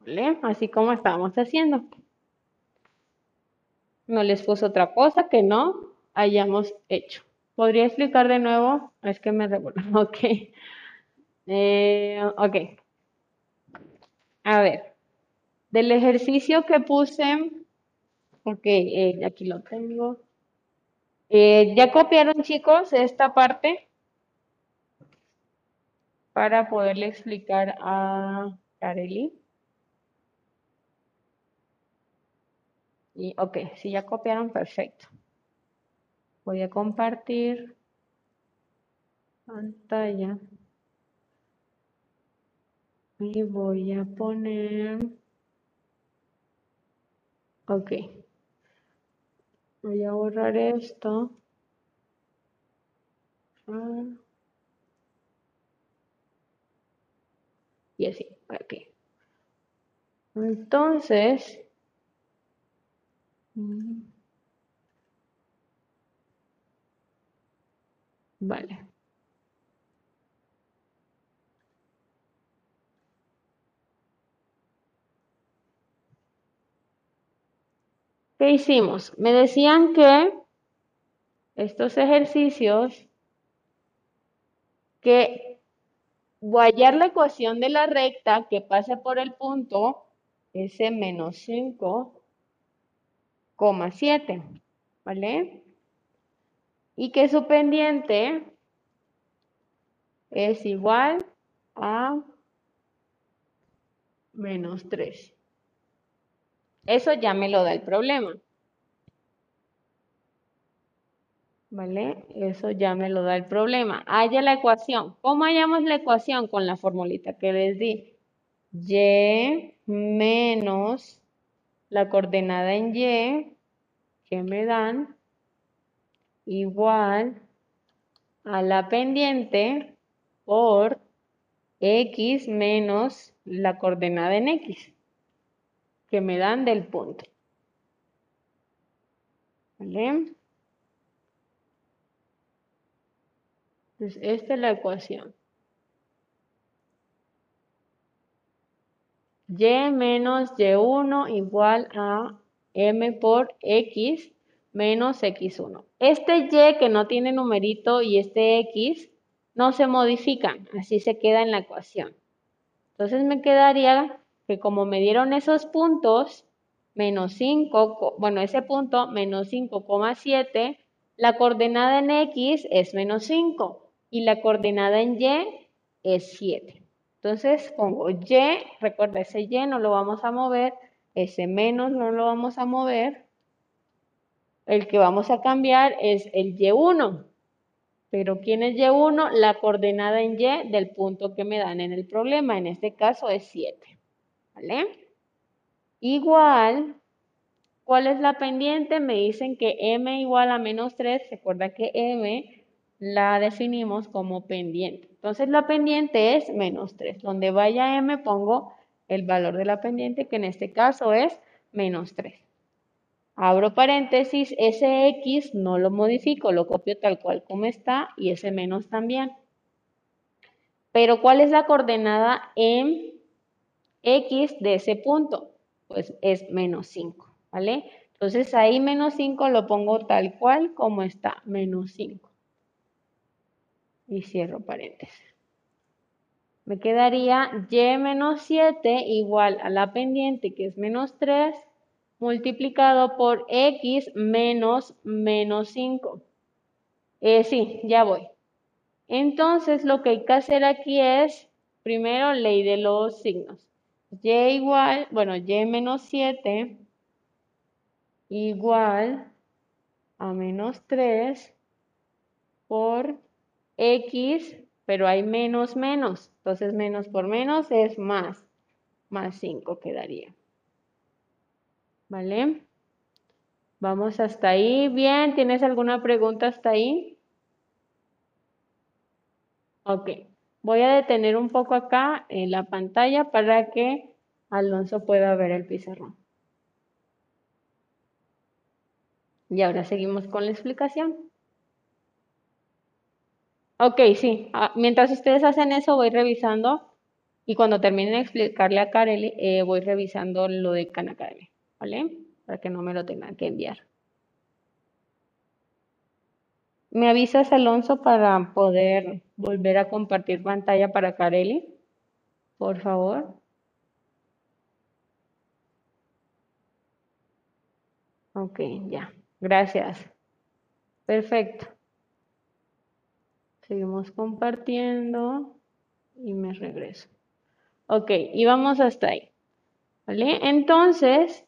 ¿Vale? Así como estábamos haciendo. No les puso otra cosa que no hayamos hecho. ¿Podría explicar de nuevo? Es que me revuelvo. Ok. Eh, ok. A ver. Del ejercicio que puse, ok, eh, aquí lo tengo. Eh, ¿Ya copiaron chicos esta parte? Para poderle explicar a Kareli. Y, ok, si ya copiaron, perfecto. Voy a compartir pantalla. Y voy a poner... Ok. Voy a borrar esto. Y así, ok. Entonces, Mm. Vale. ¿Qué hicimos? Me decían que estos ejercicios, que hallar la ecuación de la recta que pase por el punto S menos 5 7, ¿vale? Y que su pendiente es igual a menos 3. Eso ya me lo da el problema. ¿Vale? Eso ya me lo da el problema. Haya la ecuación. ¿Cómo hallamos la ecuación? Con la formulita que les di. Y menos la coordenada en Y que me dan igual a la pendiente por x menos la coordenada en x que me dan del punto. ¿Vale? Esta es la ecuación. y menos y1 igual a m por x menos x1. Este y que no tiene numerito y este x no se modifican, así se queda en la ecuación. Entonces me quedaría que como me dieron esos puntos, menos 5, bueno, ese punto, menos 5,7, la coordenada en x es menos 5 y la coordenada en y es 7. Entonces pongo y, recuerda ese y no lo vamos a mover, ese menos no lo vamos a mover. El que vamos a cambiar es el Y1. Pero ¿quién es Y1? La coordenada en Y del punto que me dan en el problema. En este caso es 7. ¿Vale? Igual, ¿cuál es la pendiente? Me dicen que M igual a menos 3. Recuerda que M la definimos como pendiente. Entonces la pendiente es menos 3. Donde vaya M pongo el valor de la pendiente, que en este caso es menos 3. Abro paréntesis, ese x no lo modifico, lo copio tal cual como está y ese menos también. Pero ¿cuál es la coordenada en x de ese punto? Pues es menos 5, ¿vale? Entonces ahí menos 5 lo pongo tal cual como está, menos 5. Y cierro paréntesis me quedaría y menos 7 igual a la pendiente que es menos 3 multiplicado por x menos menos 5. Eh, sí, ya voy. Entonces, lo que hay que hacer aquí es, primero, ley de los signos. Y igual, bueno, y menos 7 igual a menos 3 por x, pero hay menos menos. Entonces, menos por menos es más. Más 5 quedaría. ¿Vale? Vamos hasta ahí. Bien, ¿tienes alguna pregunta hasta ahí? Ok. Voy a detener un poco acá en la pantalla para que Alonso pueda ver el pizarrón. Y ahora seguimos con la explicación. Ok, sí. Ah, mientras ustedes hacen eso, voy revisando. Y cuando terminen de explicarle a Kareli, eh, voy revisando lo de Khan Academy. ¿Vale? Para que no me lo tengan que enviar. ¿Me avisas, Alonso, para poder volver a compartir pantalla para Kareli? Por favor. Ok, ya. Gracias. Perfecto. Seguimos compartiendo y me regreso. Ok, y vamos hasta ahí. ¿Vale? Entonces,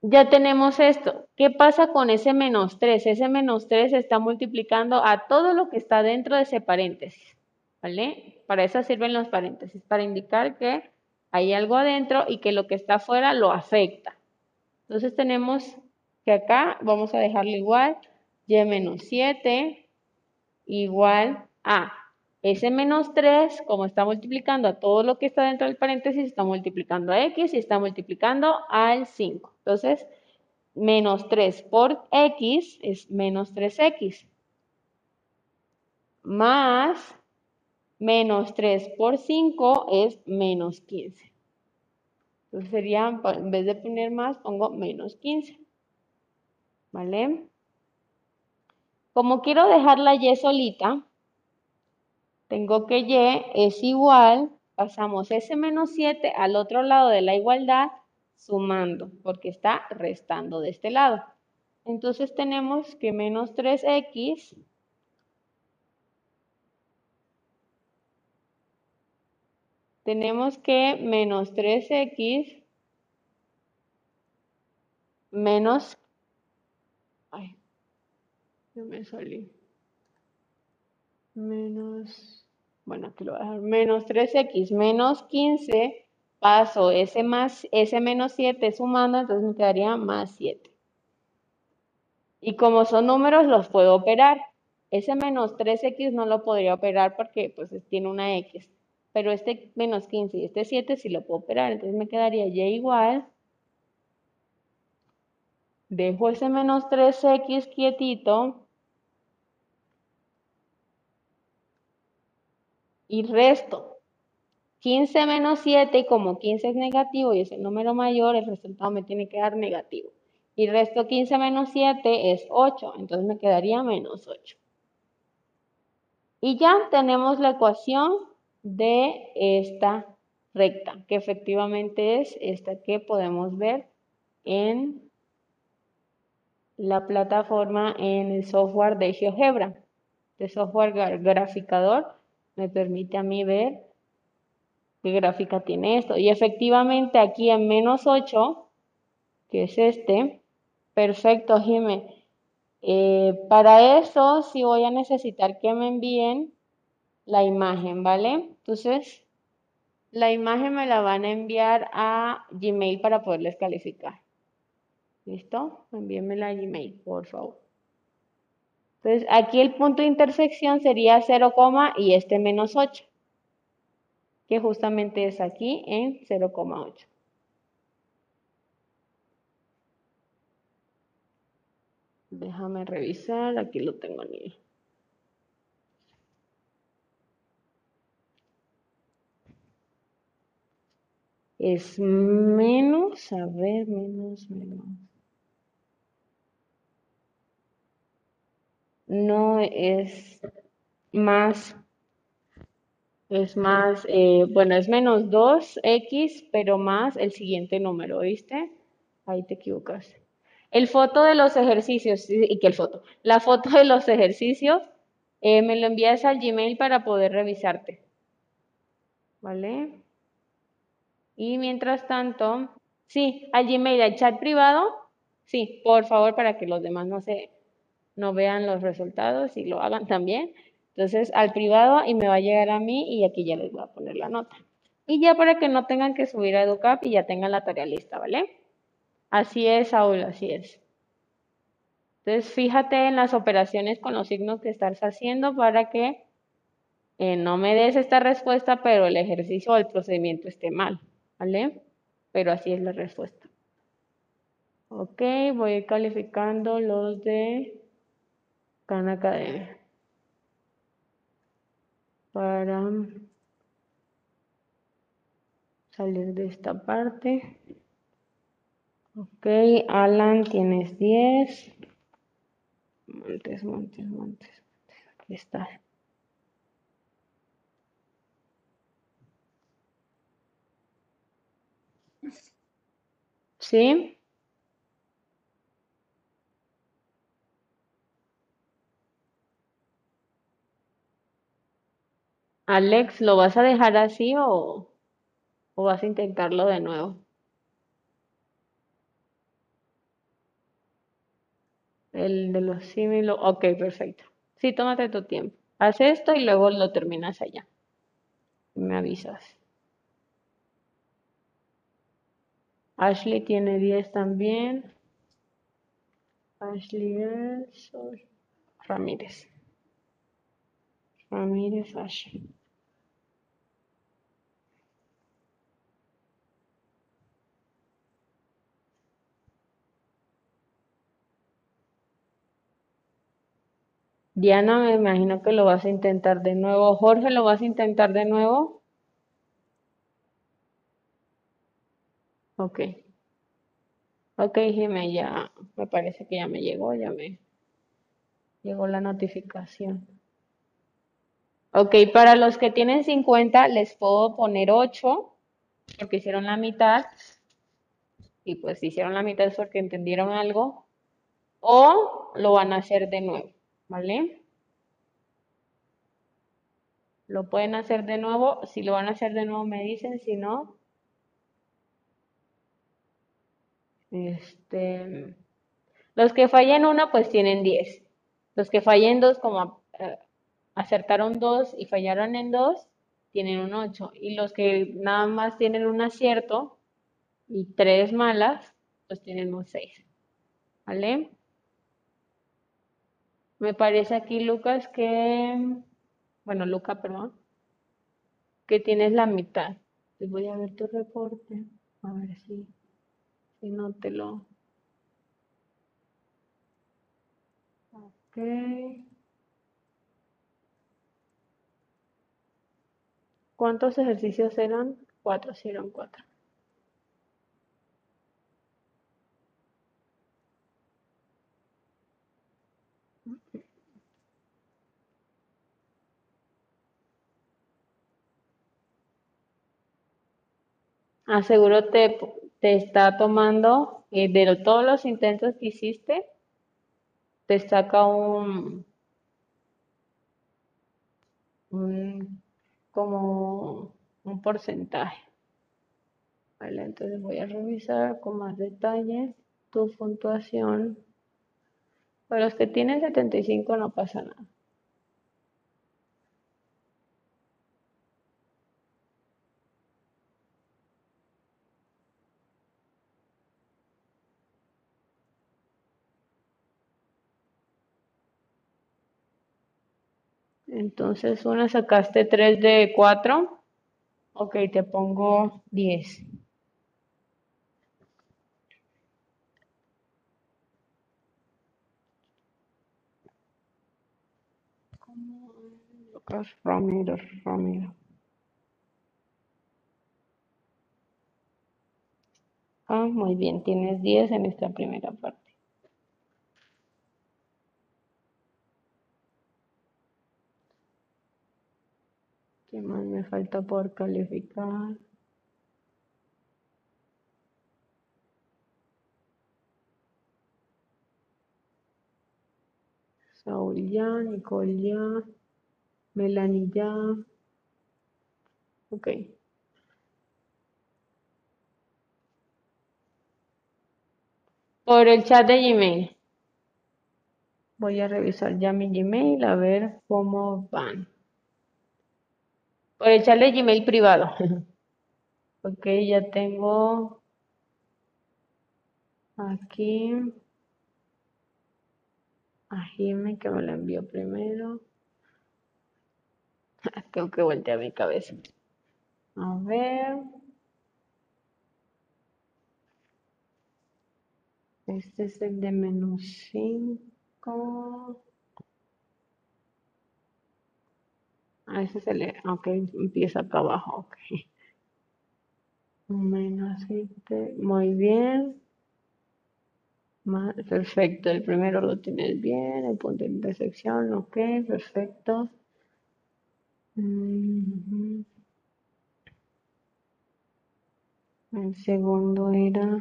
ya tenemos esto. ¿Qué pasa con ese menos 3? Ese menos 3 está multiplicando a todo lo que está dentro de ese paréntesis. ¿Vale? Para eso sirven los paréntesis, para indicar que hay algo adentro y que lo que está afuera lo afecta. Entonces tenemos que acá vamos a dejarlo igual, y menos 7 igual a ese menos 3, como está multiplicando a todo lo que está dentro del paréntesis, está multiplicando a x y está multiplicando al 5. Entonces, menos 3 por x es menos 3x. Más menos 3 por 5 es menos 15. Entonces sería, en vez de poner más, pongo menos 15. ¿Vale? Como quiero dejar la y solita, tengo que y es igual, pasamos ese menos 7 al otro lado de la igualdad sumando, porque está restando de este lado. Entonces tenemos que menos 3x tenemos que menos 3x menos... Ay, me salí. Menos bueno, aquí lo voy a dejar, menos 3x menos 15, paso ese, más, ese menos 7 sumando, entonces me quedaría más 7. Y como son números, los puedo operar. Ese menos 3x no lo podría operar porque pues tiene una x. Pero este menos 15 y este 7 sí lo puedo operar. Entonces me quedaría y igual. Dejo ese menos 3x quietito. Y resto 15 menos 7 y como 15 es negativo y es el número mayor, el resultado me tiene que dar negativo. Y resto 15 menos 7 es 8, entonces me quedaría menos 8. Y ya tenemos la ecuación de esta recta, que efectivamente es esta que podemos ver en la plataforma en el software de GeoGebra, de software graficador me permite a mí ver qué gráfica tiene esto. Y efectivamente aquí en menos 8, que es este, perfecto, Jimé. Eh, para eso sí voy a necesitar que me envíen la imagen, ¿vale? Entonces, la imagen me la van a enviar a Gmail para poderles calificar. ¿Listo? Envíenme la Gmail, por favor. Entonces, aquí el punto de intersección sería 0, y este menos 8, que justamente es aquí en 0,8. Déjame revisar, aquí lo tengo en Es menos, a ver, menos, menos. No es más, es más, eh, bueno, es menos 2x, pero más el siguiente número, ¿viste? Ahí te equivocas. El foto de los ejercicios, y que el foto, la foto de los ejercicios, eh, me lo envías al Gmail para poder revisarte. ¿Vale? Y mientras tanto, sí, al Gmail, al chat privado, sí, por favor, para que los demás no se, no vean los resultados y lo hagan también. Entonces, al privado y me va a llegar a mí y aquí ya les voy a poner la nota. Y ya para que no tengan que subir a EduCap y ya tengan la tarea lista, ¿vale? Así es, Saúl, así es. Entonces, fíjate en las operaciones con los signos que estás haciendo para que eh, no me des esta respuesta, pero el ejercicio o el procedimiento esté mal, ¿vale? Pero así es la respuesta. Ok, voy calificando los de Khan Academia. Para salir de esta parte. Ok, Alan, tienes 10. Montes, montes, montes. Aquí está. ¿Sí? Alex, ¿lo vas a dejar así o, o vas a intentarlo de nuevo? El de los símilos. Ok, perfecto. Sí, tómate tu tiempo. Haz esto y luego lo terminas allá. Me avisas. Ashley tiene 10 también. Ashley es Ramírez. Ramírez Ashley. Diana, me imagino que lo vas a intentar de nuevo. Jorge, ¿lo vas a intentar de nuevo? Ok. Ok, Jimé, ya me parece que ya me llegó, ya me llegó la notificación. Ok, para los que tienen 50 les puedo poner 8 porque hicieron la mitad y pues si hicieron la mitad es porque entendieron algo o lo van a hacer de nuevo, ¿vale? Lo pueden hacer de nuevo, si lo van a hacer de nuevo me dicen, si no, este, los que fallen uno pues tienen 10. Los que fallen dos como eh, acertaron dos y fallaron en dos, tienen un 8. Y los que nada más tienen un acierto y tres malas, pues tienen un 6. ¿Vale? Me parece aquí, Lucas, que, bueno, Luca, perdón, que tienes la mitad. Voy a ver tu reporte, a ver si, si no te lo... Ok. ¿Cuántos ejercicios eran? Cuatro, sí eran cuatro. Aseguro te, te está tomando eh, de todos los intentos que hiciste, te saca un, un como un porcentaje. Vale, entonces voy a revisar con más detalle tu puntuación. Para los que tienen 75 no pasa nada. Entonces, una sacaste 3 de 4. Ok, te pongo 10. Lucas Ramiro, Ramiro. Ah, muy bien, tienes 10 en esta primera parte. ¿Qué más me falta por calificar? Saúl ya, Nicole Melanie ya. Ok. Por el chat de Gmail. Voy a revisar ya mi Gmail a ver cómo van. Por el chat de Gmail privado. Ok, ya tengo aquí a Jimmy que me lo envió primero. Tengo que voltear mi cabeza. A ver. Este es el de menos 5. Ah, ese es el, e, ok, empieza acá abajo, ok. Menos 7, muy bien. Perfecto, el primero lo tienes bien, el punto de intersección, ok, perfecto. El segundo era,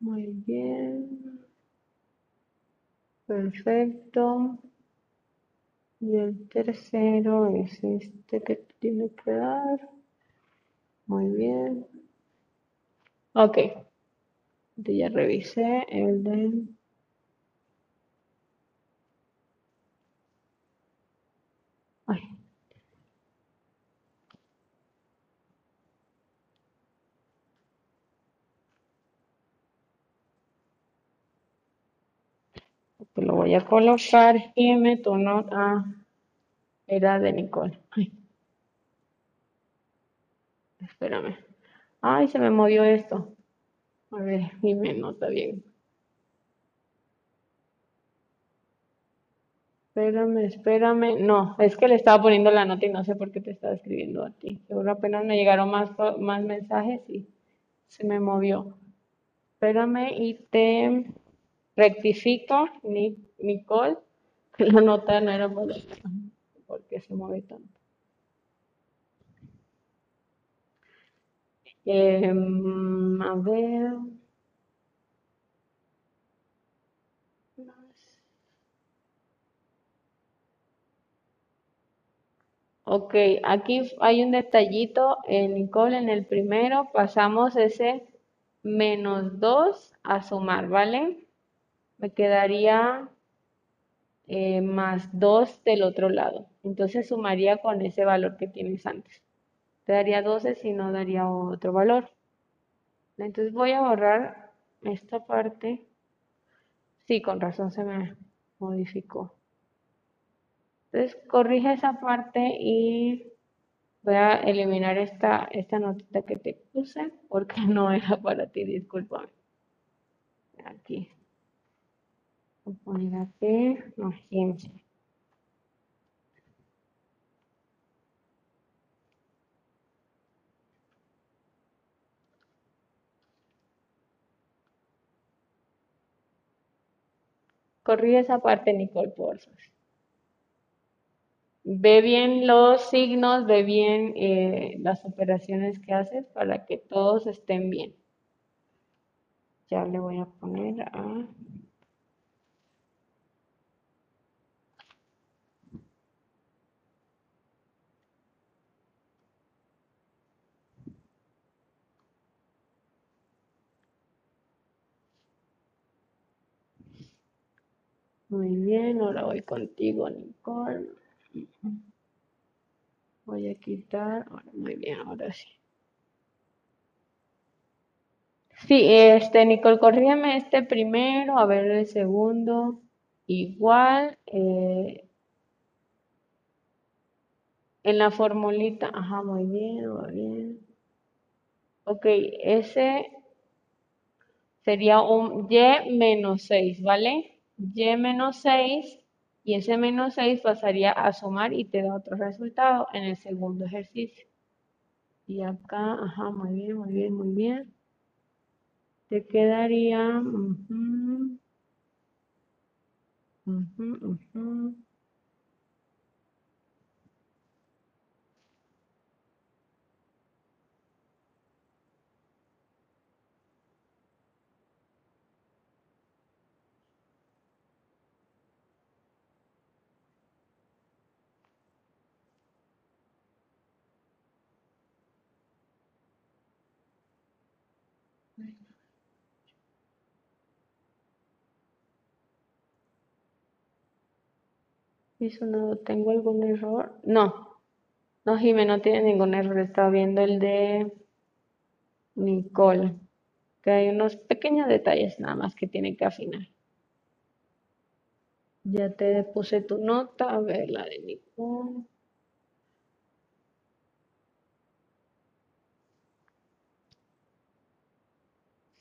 muy bien, perfecto. Y el tercero es este que tiene que dar, muy bien. Ok, Entonces ya revisé el de... Ay, te lo voy a colocar. Jime, tu nota. Ah, era de Nicole. Ay, espérame. Ay, se me movió esto. A ver, Jime, no está bien. Espérame, espérame. No, es que le estaba poniendo la nota y no sé por qué te estaba escribiendo a ti. Seguro apenas me llegaron más, más mensajes y se me movió. Espérame y te rectifico, Ni- Nicole, que la nota no era por porque se mueve tanto. Em, a ver. Ok, aquí hay un detallito, en Nicole, en el primero pasamos ese menos 2 a sumar, ¿vale? Me quedaría eh, más 2 del otro lado. Entonces sumaría con ese valor que tienes antes. Te daría 12 si no daría otro valor. Entonces voy a borrar esta parte. Sí, con razón se me modificó. Entonces corrige esa parte y voy a eliminar esta, esta notita que te puse porque no era para ti, discúlpame. Aquí. Voy a poner aquí, no, 15. Corrige esa parte, Nicole, por. Ve bien los signos, ve bien eh, las operaciones que haces para que todos estén bien. Ya le voy a poner a... Muy bien, ahora voy contigo, Nicole. Voy a quitar, ahora, muy bien, ahora sí. Sí, este, Nicole, corrígeme este primero, a ver el segundo. Igual, eh, en la formulita, ajá, muy bien, muy bien. Ok, ese sería un y menos 6, ¿vale? Y menos 6 y ese menos 6 pasaría a sumar y te da otro resultado en el segundo ejercicio. Y acá, ajá, muy bien, muy bien, muy bien. Te quedaría... No tengo algún error. No, no, Jimé, no tiene ningún error. Estaba viendo el de Nicole, que hay unos pequeños detalles nada más que tiene que afinar. Ya te puse tu nota, a ver la de Nicole.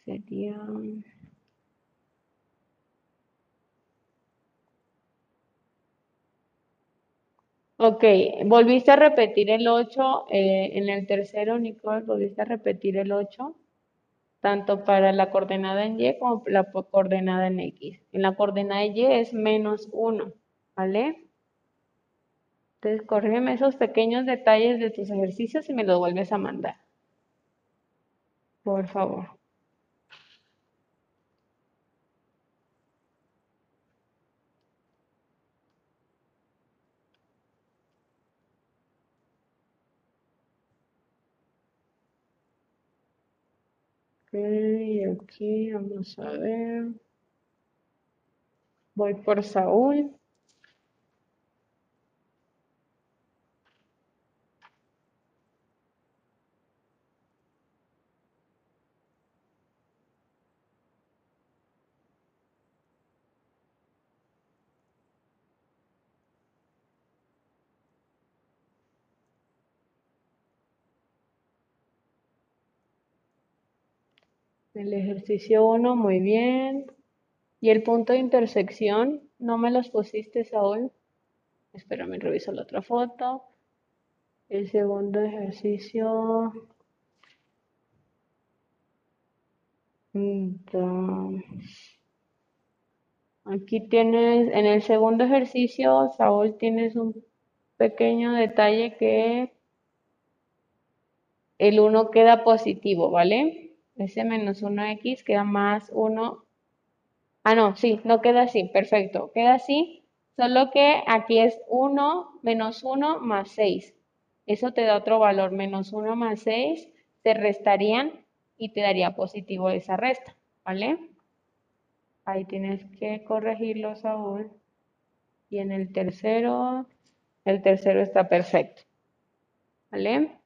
Sería... Ok, volviste a repetir el 8 eh, en el tercero, Nicole, volviste a repetir el 8, tanto para la coordenada en Y como la coordenada en X. En la coordenada de Y es menos 1, ¿vale? Entonces, corrígeme esos pequeños detalles de tus ejercicios y me los vuelves a mandar, por favor. Ok, vamos a ver. Voy por Saúl. El ejercicio 1, muy bien. Y el punto de intersección, no me los pusiste, Saúl. Espérame, reviso la otra foto. El segundo ejercicio. mm, Aquí tienes, en el segundo ejercicio, Saúl, tienes un pequeño detalle que el 1 queda positivo, ¿vale? Ese menos 1x queda más 1. Ah, no, sí, no queda así, perfecto. Queda así, solo que aquí es 1 menos 1 más 6. Eso te da otro valor, menos 1 más 6 se restarían y te daría positivo esa resta, ¿vale? Ahí tienes que corregirlo, Saúl. Y en el tercero, el tercero está perfecto, ¿vale?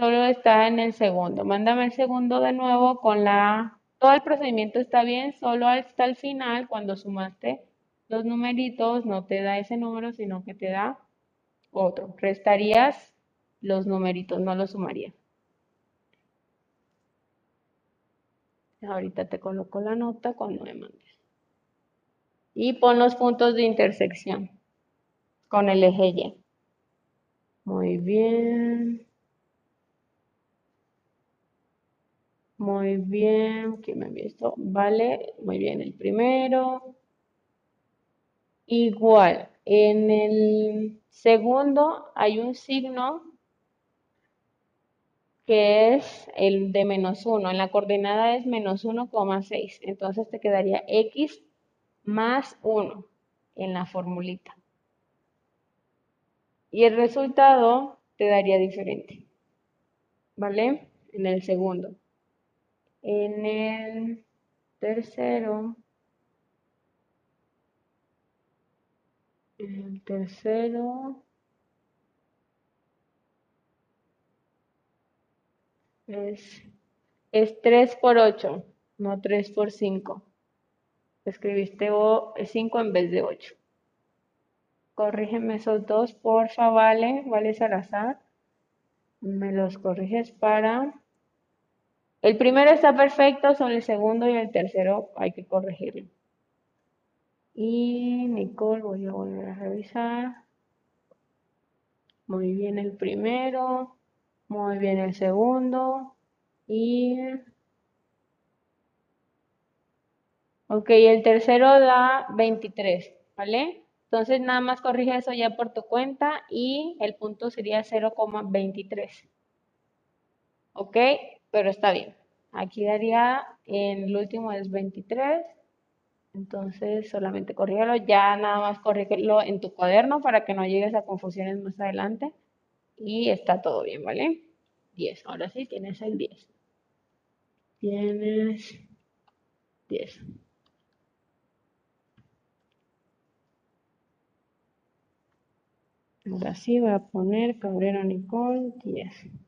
Solo está en el segundo. Mándame el segundo de nuevo con la... Todo el procedimiento está bien, solo hasta el final, cuando sumaste los numeritos, no te da ese número, sino que te da otro. Restarías los numeritos, no los sumarías. Ahorita te coloco la nota cuando me mandes. Y pon los puntos de intersección con el eje Y. Muy bien. Muy bien. ¿Quién me envió esto? Vale. Muy bien. El primero. Igual. En el segundo hay un signo que es el de menos 1. En la coordenada es menos 1,6. Entonces te quedaría x más 1 en la formulita. Y el resultado te daría diferente. ¿Vale? En el segundo. En el tercero. En el tercero. Es, es 3 por 8, no 3 por 5. Escribiste o, 5 en vez de 8. Corrígeme esos dos, porfa, vale, vale Salazar. Me los corriges para... El primero está perfecto, son el segundo y el tercero hay que corregirlo. Y Nicole, voy a volver a revisar. Muy bien el primero, muy bien el segundo. Y... Ok, el tercero da 23, ¿vale? Entonces nada más corrige eso ya por tu cuenta y el punto sería 0,23. ¿Ok? Pero está bien. Aquí daría, en el último es 23. Entonces solamente corrígelo. Ya nada más corrígelo en tu cuaderno para que no llegues a confusiones más adelante. Y está todo bien, ¿vale? 10. Ahora sí tienes el 10. tienes 10. Ahora sí voy a poner Cabrera Nicole 10.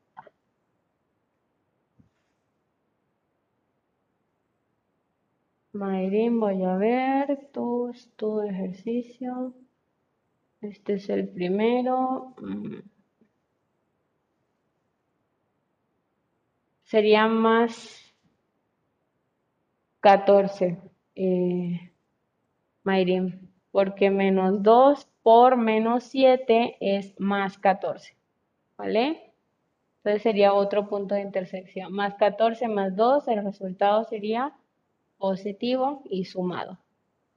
Mayrin, voy a ver tu, tu ejercicio. Este es el primero. Sería más 14, eh, Mayrin, porque menos 2 por menos 7 es más 14, ¿vale? Entonces sería otro punto de intersección. Más 14 más 2, el resultado sería positivo y sumado.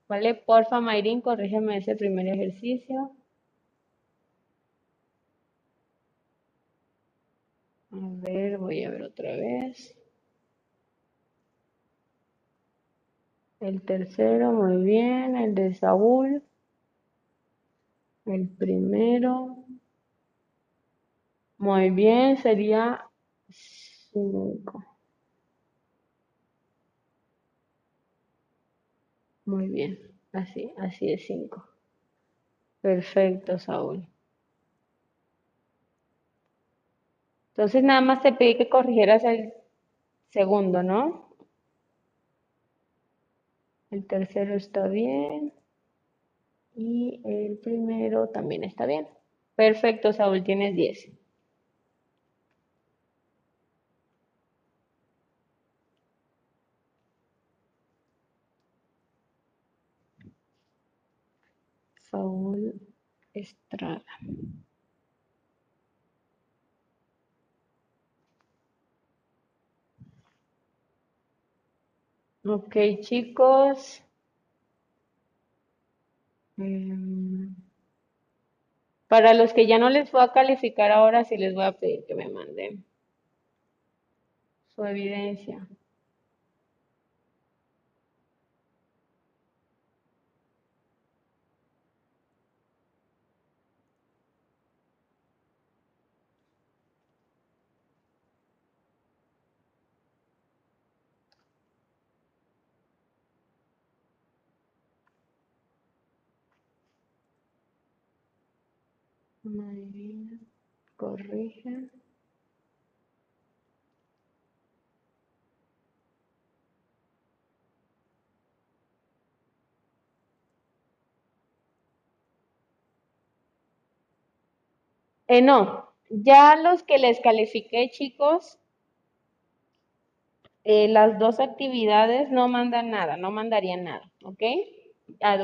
¿Vale? Porfa, Mayrin, corrígeme ese primer ejercicio. A ver, voy a ver otra vez. El tercero, muy bien. El de Saúl. El primero. Muy bien, sería 5. Muy bien, así, así es 5. Perfecto, Saúl. Entonces nada más te pedí que corrigieras el segundo, ¿no? El tercero está bien. Y el primero también está bien. Perfecto, Saúl, tienes 10. Saúl Estrada. Ok, chicos. Em, para los que ya no les voy a calificar ahora, sí les voy a pedir que me manden su evidencia. Marina, corrige. Eh, no, ya los que les califiqué, chicos, eh, las dos actividades no mandan nada, no mandarían nada, ¿ok? A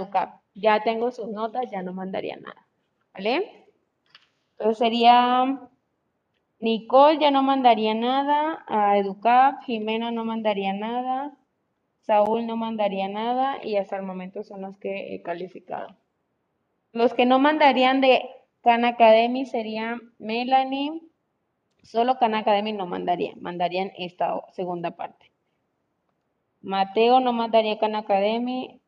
ya tengo sus notas, ya no mandarían nada, ¿vale? Sería Nicole ya no mandaría nada, a Educap, Jimena no mandaría nada, Saúl no mandaría nada y hasta el momento son los que he calificado. Los que no mandarían de Khan Academy serían Melanie, solo Khan Academy no mandaría, mandarían esta segunda parte. Mateo no mandaría Khan Academy,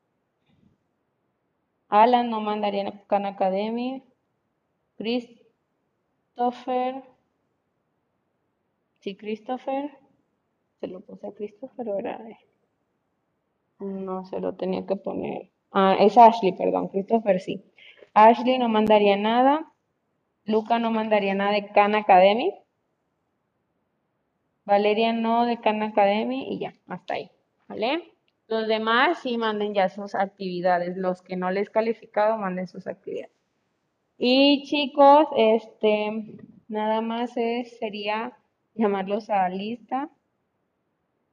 Alan no mandaría Khan Academy, Chris Christopher. Sí, Christopher. Se lo puse a Christopher o era. No se lo tenía que poner. Ah, es Ashley, perdón. Christopher sí. Ashley no mandaría nada. Luca no mandaría nada de Khan Academy. Valeria no de Khan Academy y ya, hasta ahí. ¿Vale? Los demás sí manden ya sus actividades. Los que no les he calificado, manden sus actividades. Y chicos, este, nada más es, sería llamarlos a lista.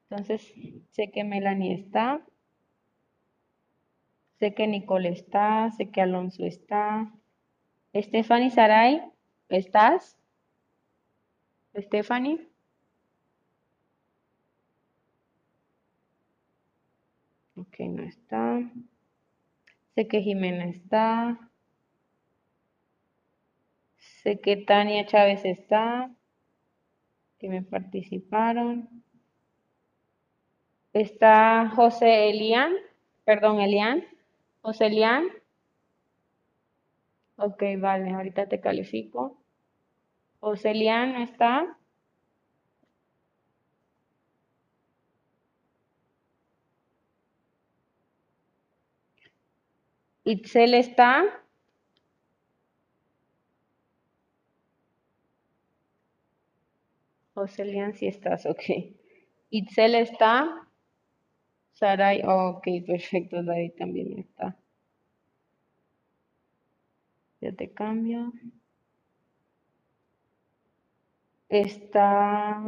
Entonces, sé que Melanie está. Sé que Nicole está, sé que Alonso está. Stephanie Saray, ¿estás? Stephanie. Ok, no está. Sé que Jimena está. Sé que Tania Chávez está, que me participaron. Está José Elian, perdón, Elian. José Elian. Ok, vale, ahorita te califico. José Elian está. Itzel está. Joselian, si estás, ok. Itzel está. Saray, ok, perfecto, David también está. Ya te cambio. Está.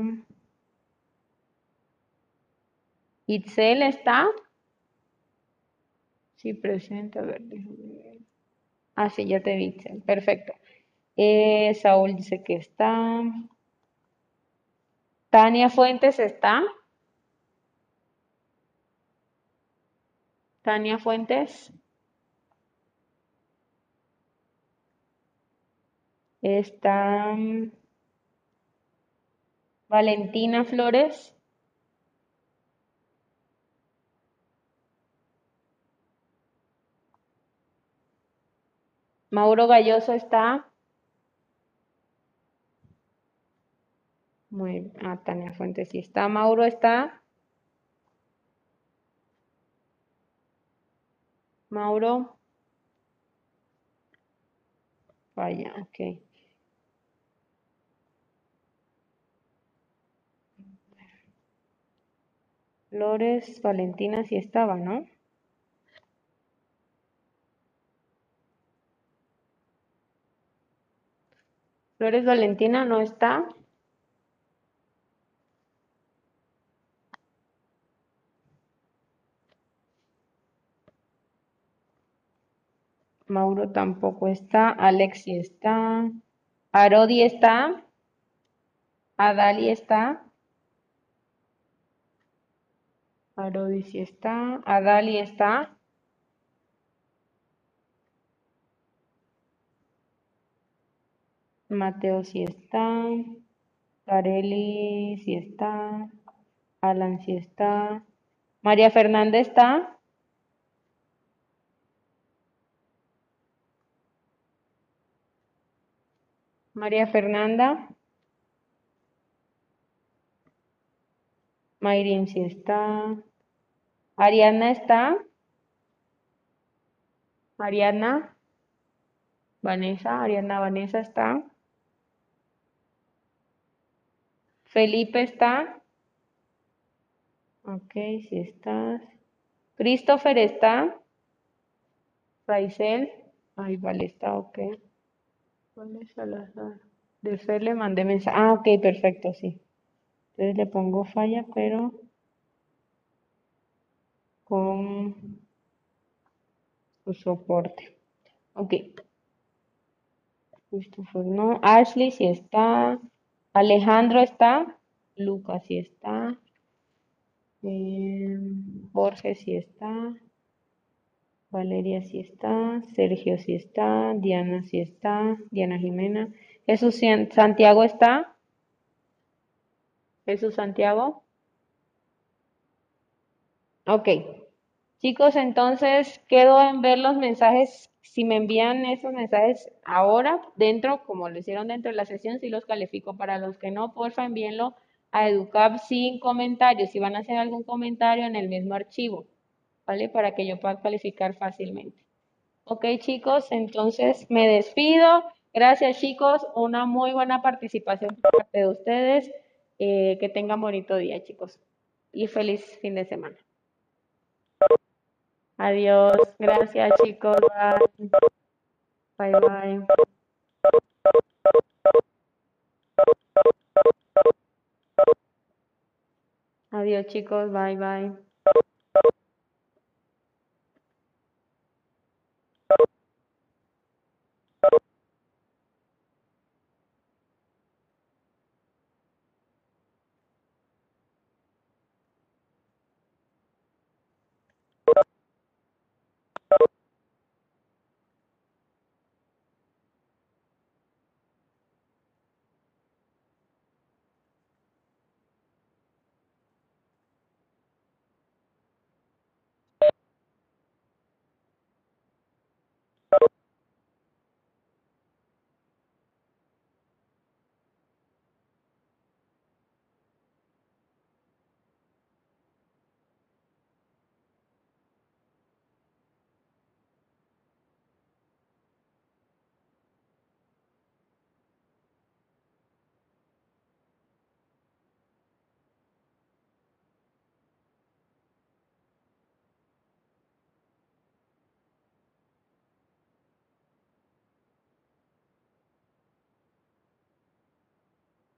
Itzel está. Sí, presente, a ver, déjame ver. Ah, sí, ya te vi, Itzel. Perfecto. Eh, Saúl dice que está. Tania Fuentes está. Tania Fuentes. Está mm, Valentina Flores. Mauro Galloso está. Muy, ah, Tania Fuentes sí está. Mauro está. Mauro. Vaya, ok. Flores, Valentina sí estaba, ¿no? Flores Valentina no está. Mauro tampoco está. Alexi está. Arodi está. Adali está. Arodi sí está. Adali está. Mateo sí está. Careli sí está. Alan sí está. María Fernanda está. María Fernanda. Mayrin sí está. Ariana está. Ariana. Vanessa. Ariana Vanessa está. Felipe está. Ok, si estás. Christopher está. Raizel. Ay, vale, está ok. Vale, Salazar. De Fer le mandé mensaje. Ah, ok, perfecto, sí. Entonces le pongo falla, pero con su soporte. Ok. Christopher no. Ashley sí está. Alejandro está. Lucas sí está. Eh, Jorge sí está. Valeria sí está. Sergio sí está. Diana sí está. Diana Jimena. Jesús Santiago está. Jesús Santiago. Ok. Chicos, entonces quedo en ver los mensajes. Si me envían esos mensajes ahora, dentro, como lo hicieron dentro de la sesión, si los califico. Para los que no, porfa, envíenlo a Educap sin comentarios. Si van a hacer algún comentario en el mismo archivo, ¿vale? Para que yo pueda calificar fácilmente. Ok, chicos, entonces me despido. Gracias, chicos. Una muy buena participación por parte de ustedes. Eh, que tengan bonito día, chicos. Y feliz fin de semana. Adiós. Gracias, chicos. Bye, bye. Adiós, chicos. Bye, bye.